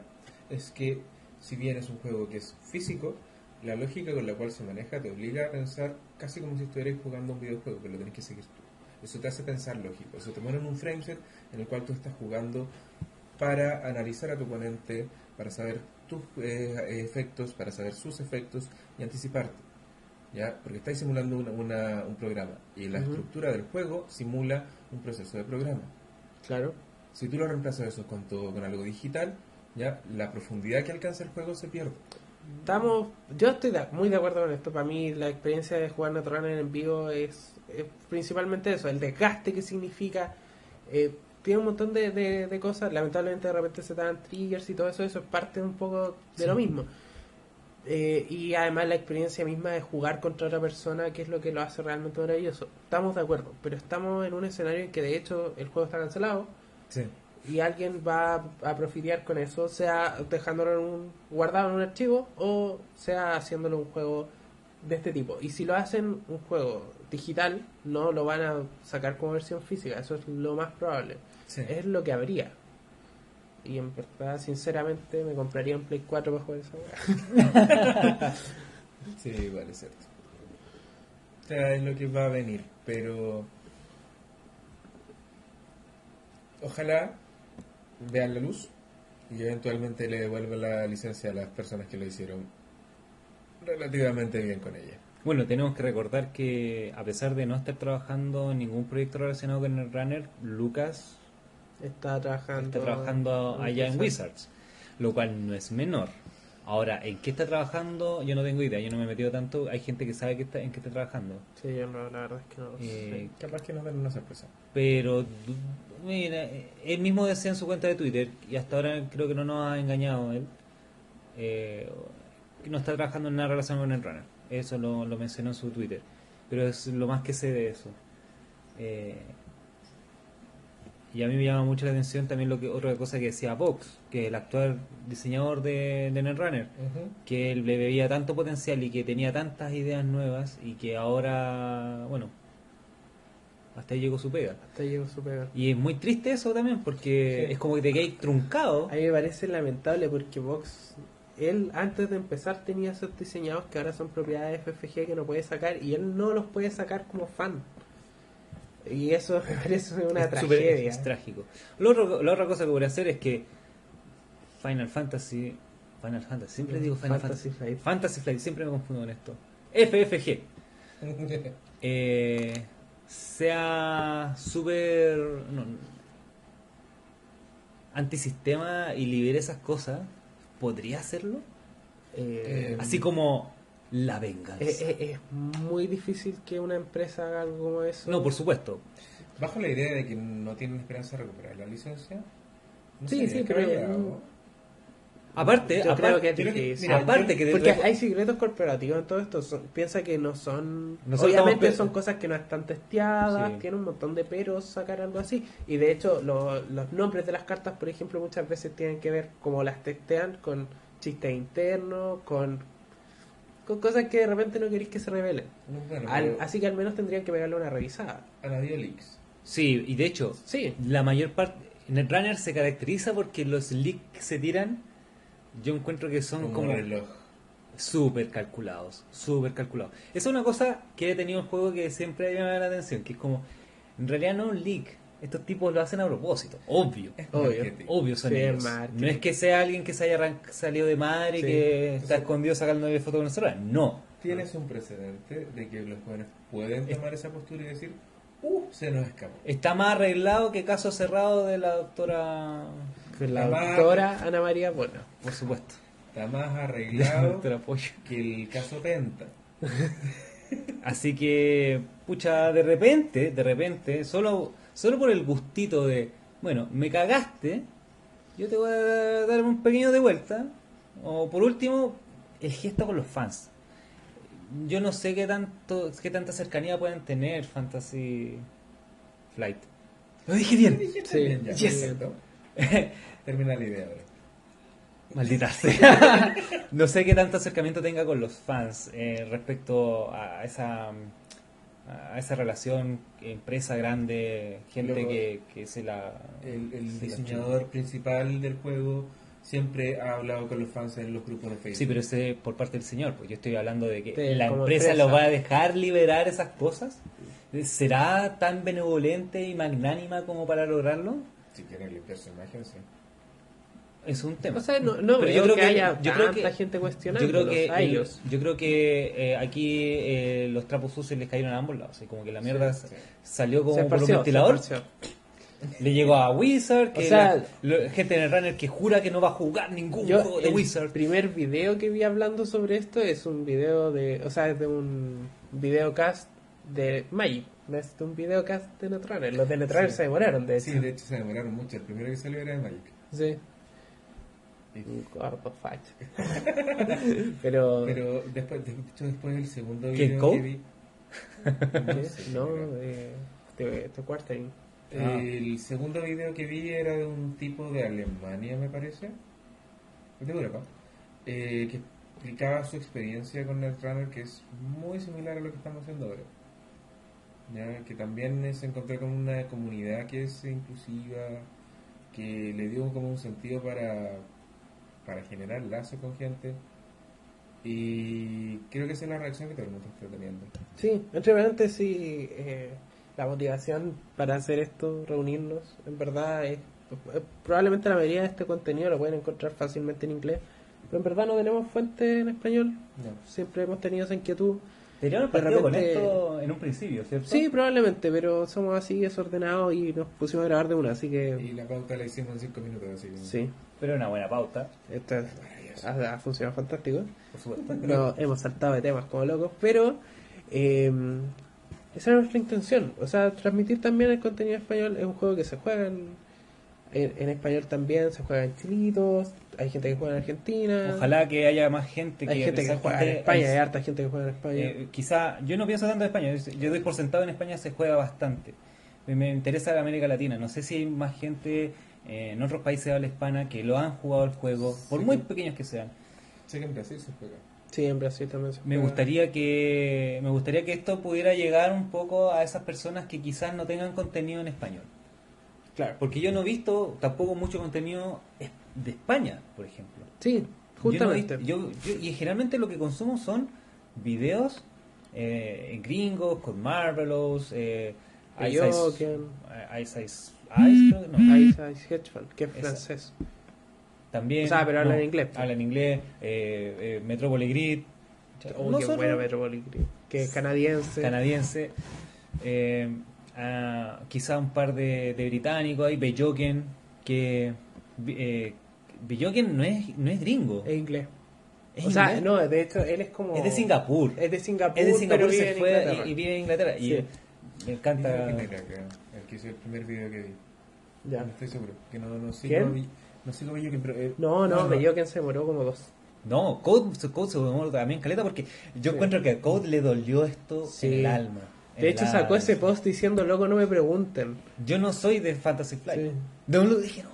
es que, si bien es un juego que es físico, la lógica con la cual se maneja te obliga a pensar casi como si estuvieras jugando un videojuego, que lo tenés que seguir tú. Eso te hace pensar lógico, eso te pone en un frameset en el cual tú estás jugando para analizar a tu oponente, para saber tus eh, efectos, para saber sus efectos y anticiparte. ¿ya? Porque estáis simulando una- una- un programa y la estructura del juego simula un proceso de programa. Claro. Si tú lo reemplazas eso con, todo, con algo digital, ya la profundidad que alcanza el juego se pierde. Estamos, yo estoy de- muy de acuerdo con esto. Para mí la experiencia de jugar Netrunner en vivo es, es principalmente eso, el desgaste que significa. eh, tiene un montón de, de- de cosas. Lamentablemente de repente se dan triggers y todo eso. Eso es parte un poco de lo mismo. Eh, y además la experiencia misma de jugar contra otra persona, que es lo que lo hace realmente maravilloso. Estamos de acuerdo, pero estamos en un escenario en que de hecho el juego está cancelado Sí. Y alguien va a profitear con eso, sea dejándolo en un, guardado en un archivo o sea haciéndolo un juego de este tipo. Y si lo hacen un juego digital, no lo van a sacar como versión física, eso es lo más probable. Sí. Es lo que habría. Y en verdad, sinceramente, me compraría un Play 4 para jugar esa. Sí, igual es cierto. O sea, es lo que va a venir, pero ojalá vean la luz y eventualmente le devuelvan la licencia a las personas que lo hicieron relativamente bien con ella. Bueno, tenemos que recordar que a pesar de no estar trabajando en ningún proyecto relacionado con el runner, Lucas Está trabajando, está trabajando allá en Wizards, lo cual no es menor. Ahora, ¿en qué está trabajando? Yo no tengo idea, yo no me he metido tanto. Hay gente que sabe que está, en qué está trabajando. Sí, yo no, la verdad es que no lo Eh, sé. Capaz que nos den una sorpresa. Pero, mira, él mismo decía en su cuenta de Twitter, y hasta ahora creo que no nos ha engañado él, eh, que no está trabajando en nada relacionado con el runner. Eso lo, lo mencionó en su Twitter. Pero es lo más que sé de eso. Eh, y a mí me llama mucho la atención también lo que otra cosa que decía Vox, que el actual diseñador de, de Netrunner, que él le veía tanto potencial y que tenía tantas ideas nuevas y que ahora, bueno, hasta ahí llegó su pega. Hasta llegó su pega. Y es muy triste eso también porque Sí. es como que te quedas truncado. A mí me parece lamentable porque Vox, él antes de empezar tenía esos diseñados que ahora son propiedad de FFG que no puede sacar y él no los puede sacar como fan. Y eso me parece una Es tragedia. es trágico. Lo otro- la otra cosa que voy a hacer es que Final Fantasy. Final Fantasy, siempre digo Final Fantasy Fantasy. Flight. Fantasy Flight, siempre me confundo con esto. FFG. eh, sea súper no, antisistema y libere esas cosas, ¿podría hacerlo? Eh, Así como la venganza. es, es- es muy difícil que una empresa haga algo como eso. no, por supuesto. Bajo la idea de que no tienen esperanza de recuperar la licencia. no Sí, sé, sí, ¿qué pero- llegado? Aparte, Yo creo que es creo que- difícil. mira, aparte que Porque hay secretos corporativos en todo esto. son- piensa que no son. Nosotros obviamente son cosas que no están testeadas. Sí. Tiene un montón de peros sacar algo así. Y de hecho, lo- los nombres de las cartas, por ejemplo, muchas veces tienen que ver como las testean con chistes internos, con, con cosas que de repente no queréis que se revelen. No, bueno, Al- pero así que al menos tendrían que pegarle una revisada. han habido leaks. Sí, y de hecho, Sí. la mayor parte. Netrunner se caracteriza porque los leaks que se tiran, yo encuentro que son Como como reloj. súper calculados, súper calculados. Esa es una cosa que he tenido un juego que siempre me llama la atención, que es como, en realidad no un leak, estos tipos lo hacen a propósito, obvio. Obvio. Marketing. Obvio son Sí, es ellos. marketing. No es que sea alguien que se haya salido de madre Sí. que está Eso- escondido sacando fotos con el celular. No. Tienes un precedente de que los jóvenes pueden tomar esa postura y decir, uh, se nos escapó. Está más arreglado que caso cerrado de la doctora, la Además- doctora Ana María Bueno. por supuesto. Está más La arreglado que el caso Penta. Así que, pucha, de repente, de repente, solo, solo por el gustito de, bueno, me cagaste, yo te voy a dar un pequeño de vuelta. O por último, el gesto con los fans. Yo no sé qué tanto, qué tanta cercanía pueden tener Fantasy Flight. Lo dije bien. Sí. Bien, ya, Yes. Termina la idea ahora. Maldita sea. no sé qué tanto acercamiento tenga con los fans eh, respecto a esa a esa relación empresa grande, gente Luego, que, que se la El, el se la diseñador principal del juego siempre ha hablado con los fans en los grupos de Facebook. Sí, pero ese por parte del señor, pues yo estoy hablando de que la empresa, empresa. lo va a dejar liberar esas cosas. ¿Será tan benevolente y magnánima como para lograrlo? Si quieren limpiar su imagen, sí. Es un tema. O sea, no, no Pero veo que, haya yo creo tanta que- gente cuestionando Yo creo que a el- ellos. yo creo que eh, aquí eh, los trapos sucios les cayeron a ambos lados, así como que la mierda Sí, sí. salió como Se por un ventilador, le llegó a Wizard, que O sea, la- gente en el runner que jura que no va a jugar ningún Yo, juego de el Wizard. primer video que vi hablando sobre esto es un video de, o sea, es de un videocast de Magic, no es de un videocast de Netrunner. Los de Netrunner Sí. se demoraron, de Sí, hecho. de hecho se demoraron mucho. El primero que salió era de Magic. Sí. Gordo facho. Pero, Pero después, de hecho, después del segundo ¿Qué, video que vi. ¿qué? sé, no, de, de Quartering. Ah. El segundo video que vi era de un tipo de Alemania, me parece. De Europa. eh, que explicaba su experiencia con Netrunner, que es muy similar a lo que estamos haciendo ahora. Ya, que también se encontró con una comunidad que es inclusiva, que le dio como un sentido para, para generar lazos con gente. Y creo que esa es la reacción que todo el mundo está teniendo. Sí, entre paréntesis, sí, eh, la motivación para hacer esto, reunirnos, en verdad es, probablemente la mayoría de este contenido lo pueden encontrar fácilmente en inglés, pero en verdad no tenemos fuente en español, No. siempre hemos tenido esa inquietud. Teníamos de partido con repente- esto en un principio, ¿cierto? Sí, probablemente, pero somos así desordenados y nos pusimos a grabar de una, así Y que la pauta la hicimos en 5 minutos, así que... sí, Pero una buena pauta, esto es- ha, ha funcionado fantástico. por supuesto. No, hemos saltado de temas como locos, pero eh, esa es nuestra intención. O sea, transmitir también el contenido español. Es un juego que se juega en, en, en español también, se juega en chilitos. Hay gente que juega en Argentina. Ojalá que haya más gente que hay gente que juega en España, hay harta gente que juega en España. Eh, quizá, yo no pienso tanto en España, yo- doy por sentado en España se juega bastante. Me, me interesa la América Latina, no sé si hay más gente eh, en otros países de habla hispana que lo han jugado el juego, por muy pequeños que sean. Sé que en Brasil se juega. sí, en Brasil también se Me juega. gustaría que me gustaría que esto pudiera llegar un poco a esas personas que quizás no tengan contenido en español. Claro. Porque yo no he visto tampoco mucho contenido de España, por ejemplo. Sí, Yo no justamente. visto- yo- yo- y generalmente lo que consumo son videos eh, gringos con Marvelous, eh, Ice Ice. Ice Ice Ice, creo que no. Ice Ice que es Esa. francés. También. O sea, pero habla en inglés, pues. Habla en inglés. Eh, eh, Grid. Oh, No qué buena Grid, que es canadiense. canadiense. Eh, ah, quizá un par de, de británicos. Hay Beyoken, que. Eh, no es, no es gringo. Es inglés. Es o sea, inglés. no, de hecho, él es como. Es de Singapur. Es de Singapur, Es de Singapur, pero vive se en fue y, y vive en Inglaterra. Y Sí. me encanta. El que hizo el primer video que vi. Ya. No estoy seguro. Que no, no sigo ¿Quién? a Vi- No sigo pero... eh, No, no, Belloquen se demoró como dos. No, Code, Code se demoró también caleta porque yo Sí. encuentro que a Code le dolió esto Sí. en el alma. De hecho, sacó ese post diciendo, loco, no me pregunten. Yo no soy de Fantasy Flight. Sí. De un dije, no.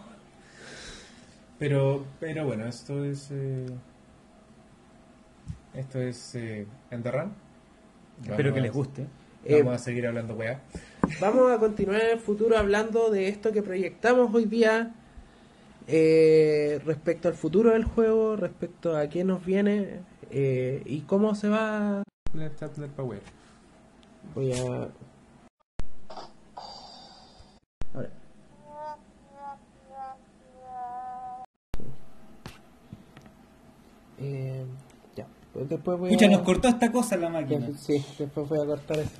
Pero, pero bueno, esto es... eh, esto es... Eh, Enderrun. Espero que Vamos- les guste. Eh, Vamos a seguir hablando weá. vamos a continuar en el futuro hablando de esto que proyectamos hoy día eh, respecto al futuro del juego, respecto a qué nos viene eh, y cómo se va. Power. Voy a. Ahora. Eh, ya, pues después voy Escucha, a. nos cortó esta cosa la máquina. Sí, después voy a cortar eso.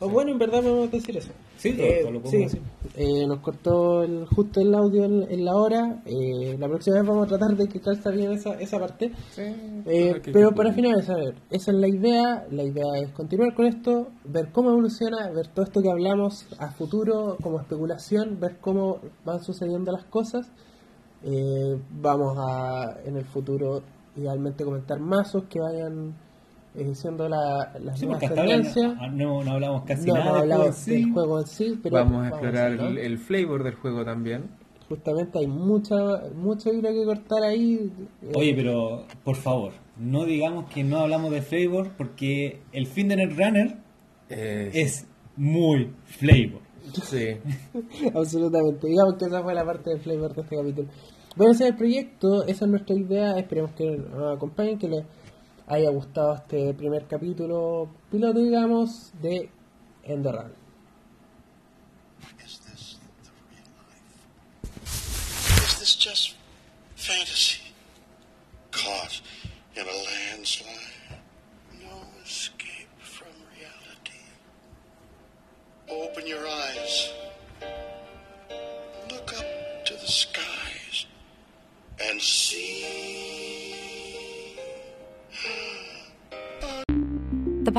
O bueno, en verdad podemos decir eso. Sí, Eh, lo podemos sí. decir. Eh, nos cortó el, justo el audio en, en la hora. Eh, la próxima vez vamos a tratar de que calza bien esa, esa parte. Eh, pero para finalizar, a ver, esa es la idea. La idea es continuar con esto, ver cómo evoluciona, ver todo esto que hablamos a futuro como especulación, ver cómo van sucediendo las cosas. Eh, vamos a en el futuro idealmente comentar mazos que vayan eh, siendo la, las Sí, nuevas tendencias. no, no- no hablamos casi No, nada no del juego hablamos en sí. del juego en sí, pero Vamos a explorar el, el flavor del juego también. Justamente hay mucha mucha hilo que cortar ahí. eh, Oye, pero por favor, no digamos que no hablamos de flavor porque el fin de Netrunner Eh, es muy flavor. Sí. Absolutamente. Digamos que esa fue la parte del flavor de este capítulo. Bueno, ese es el proyecto, esa es nuestra idea. Esperemos que nos acompañen, que les haya gustado este primer capítulo piloto, digamos, de Enderrun.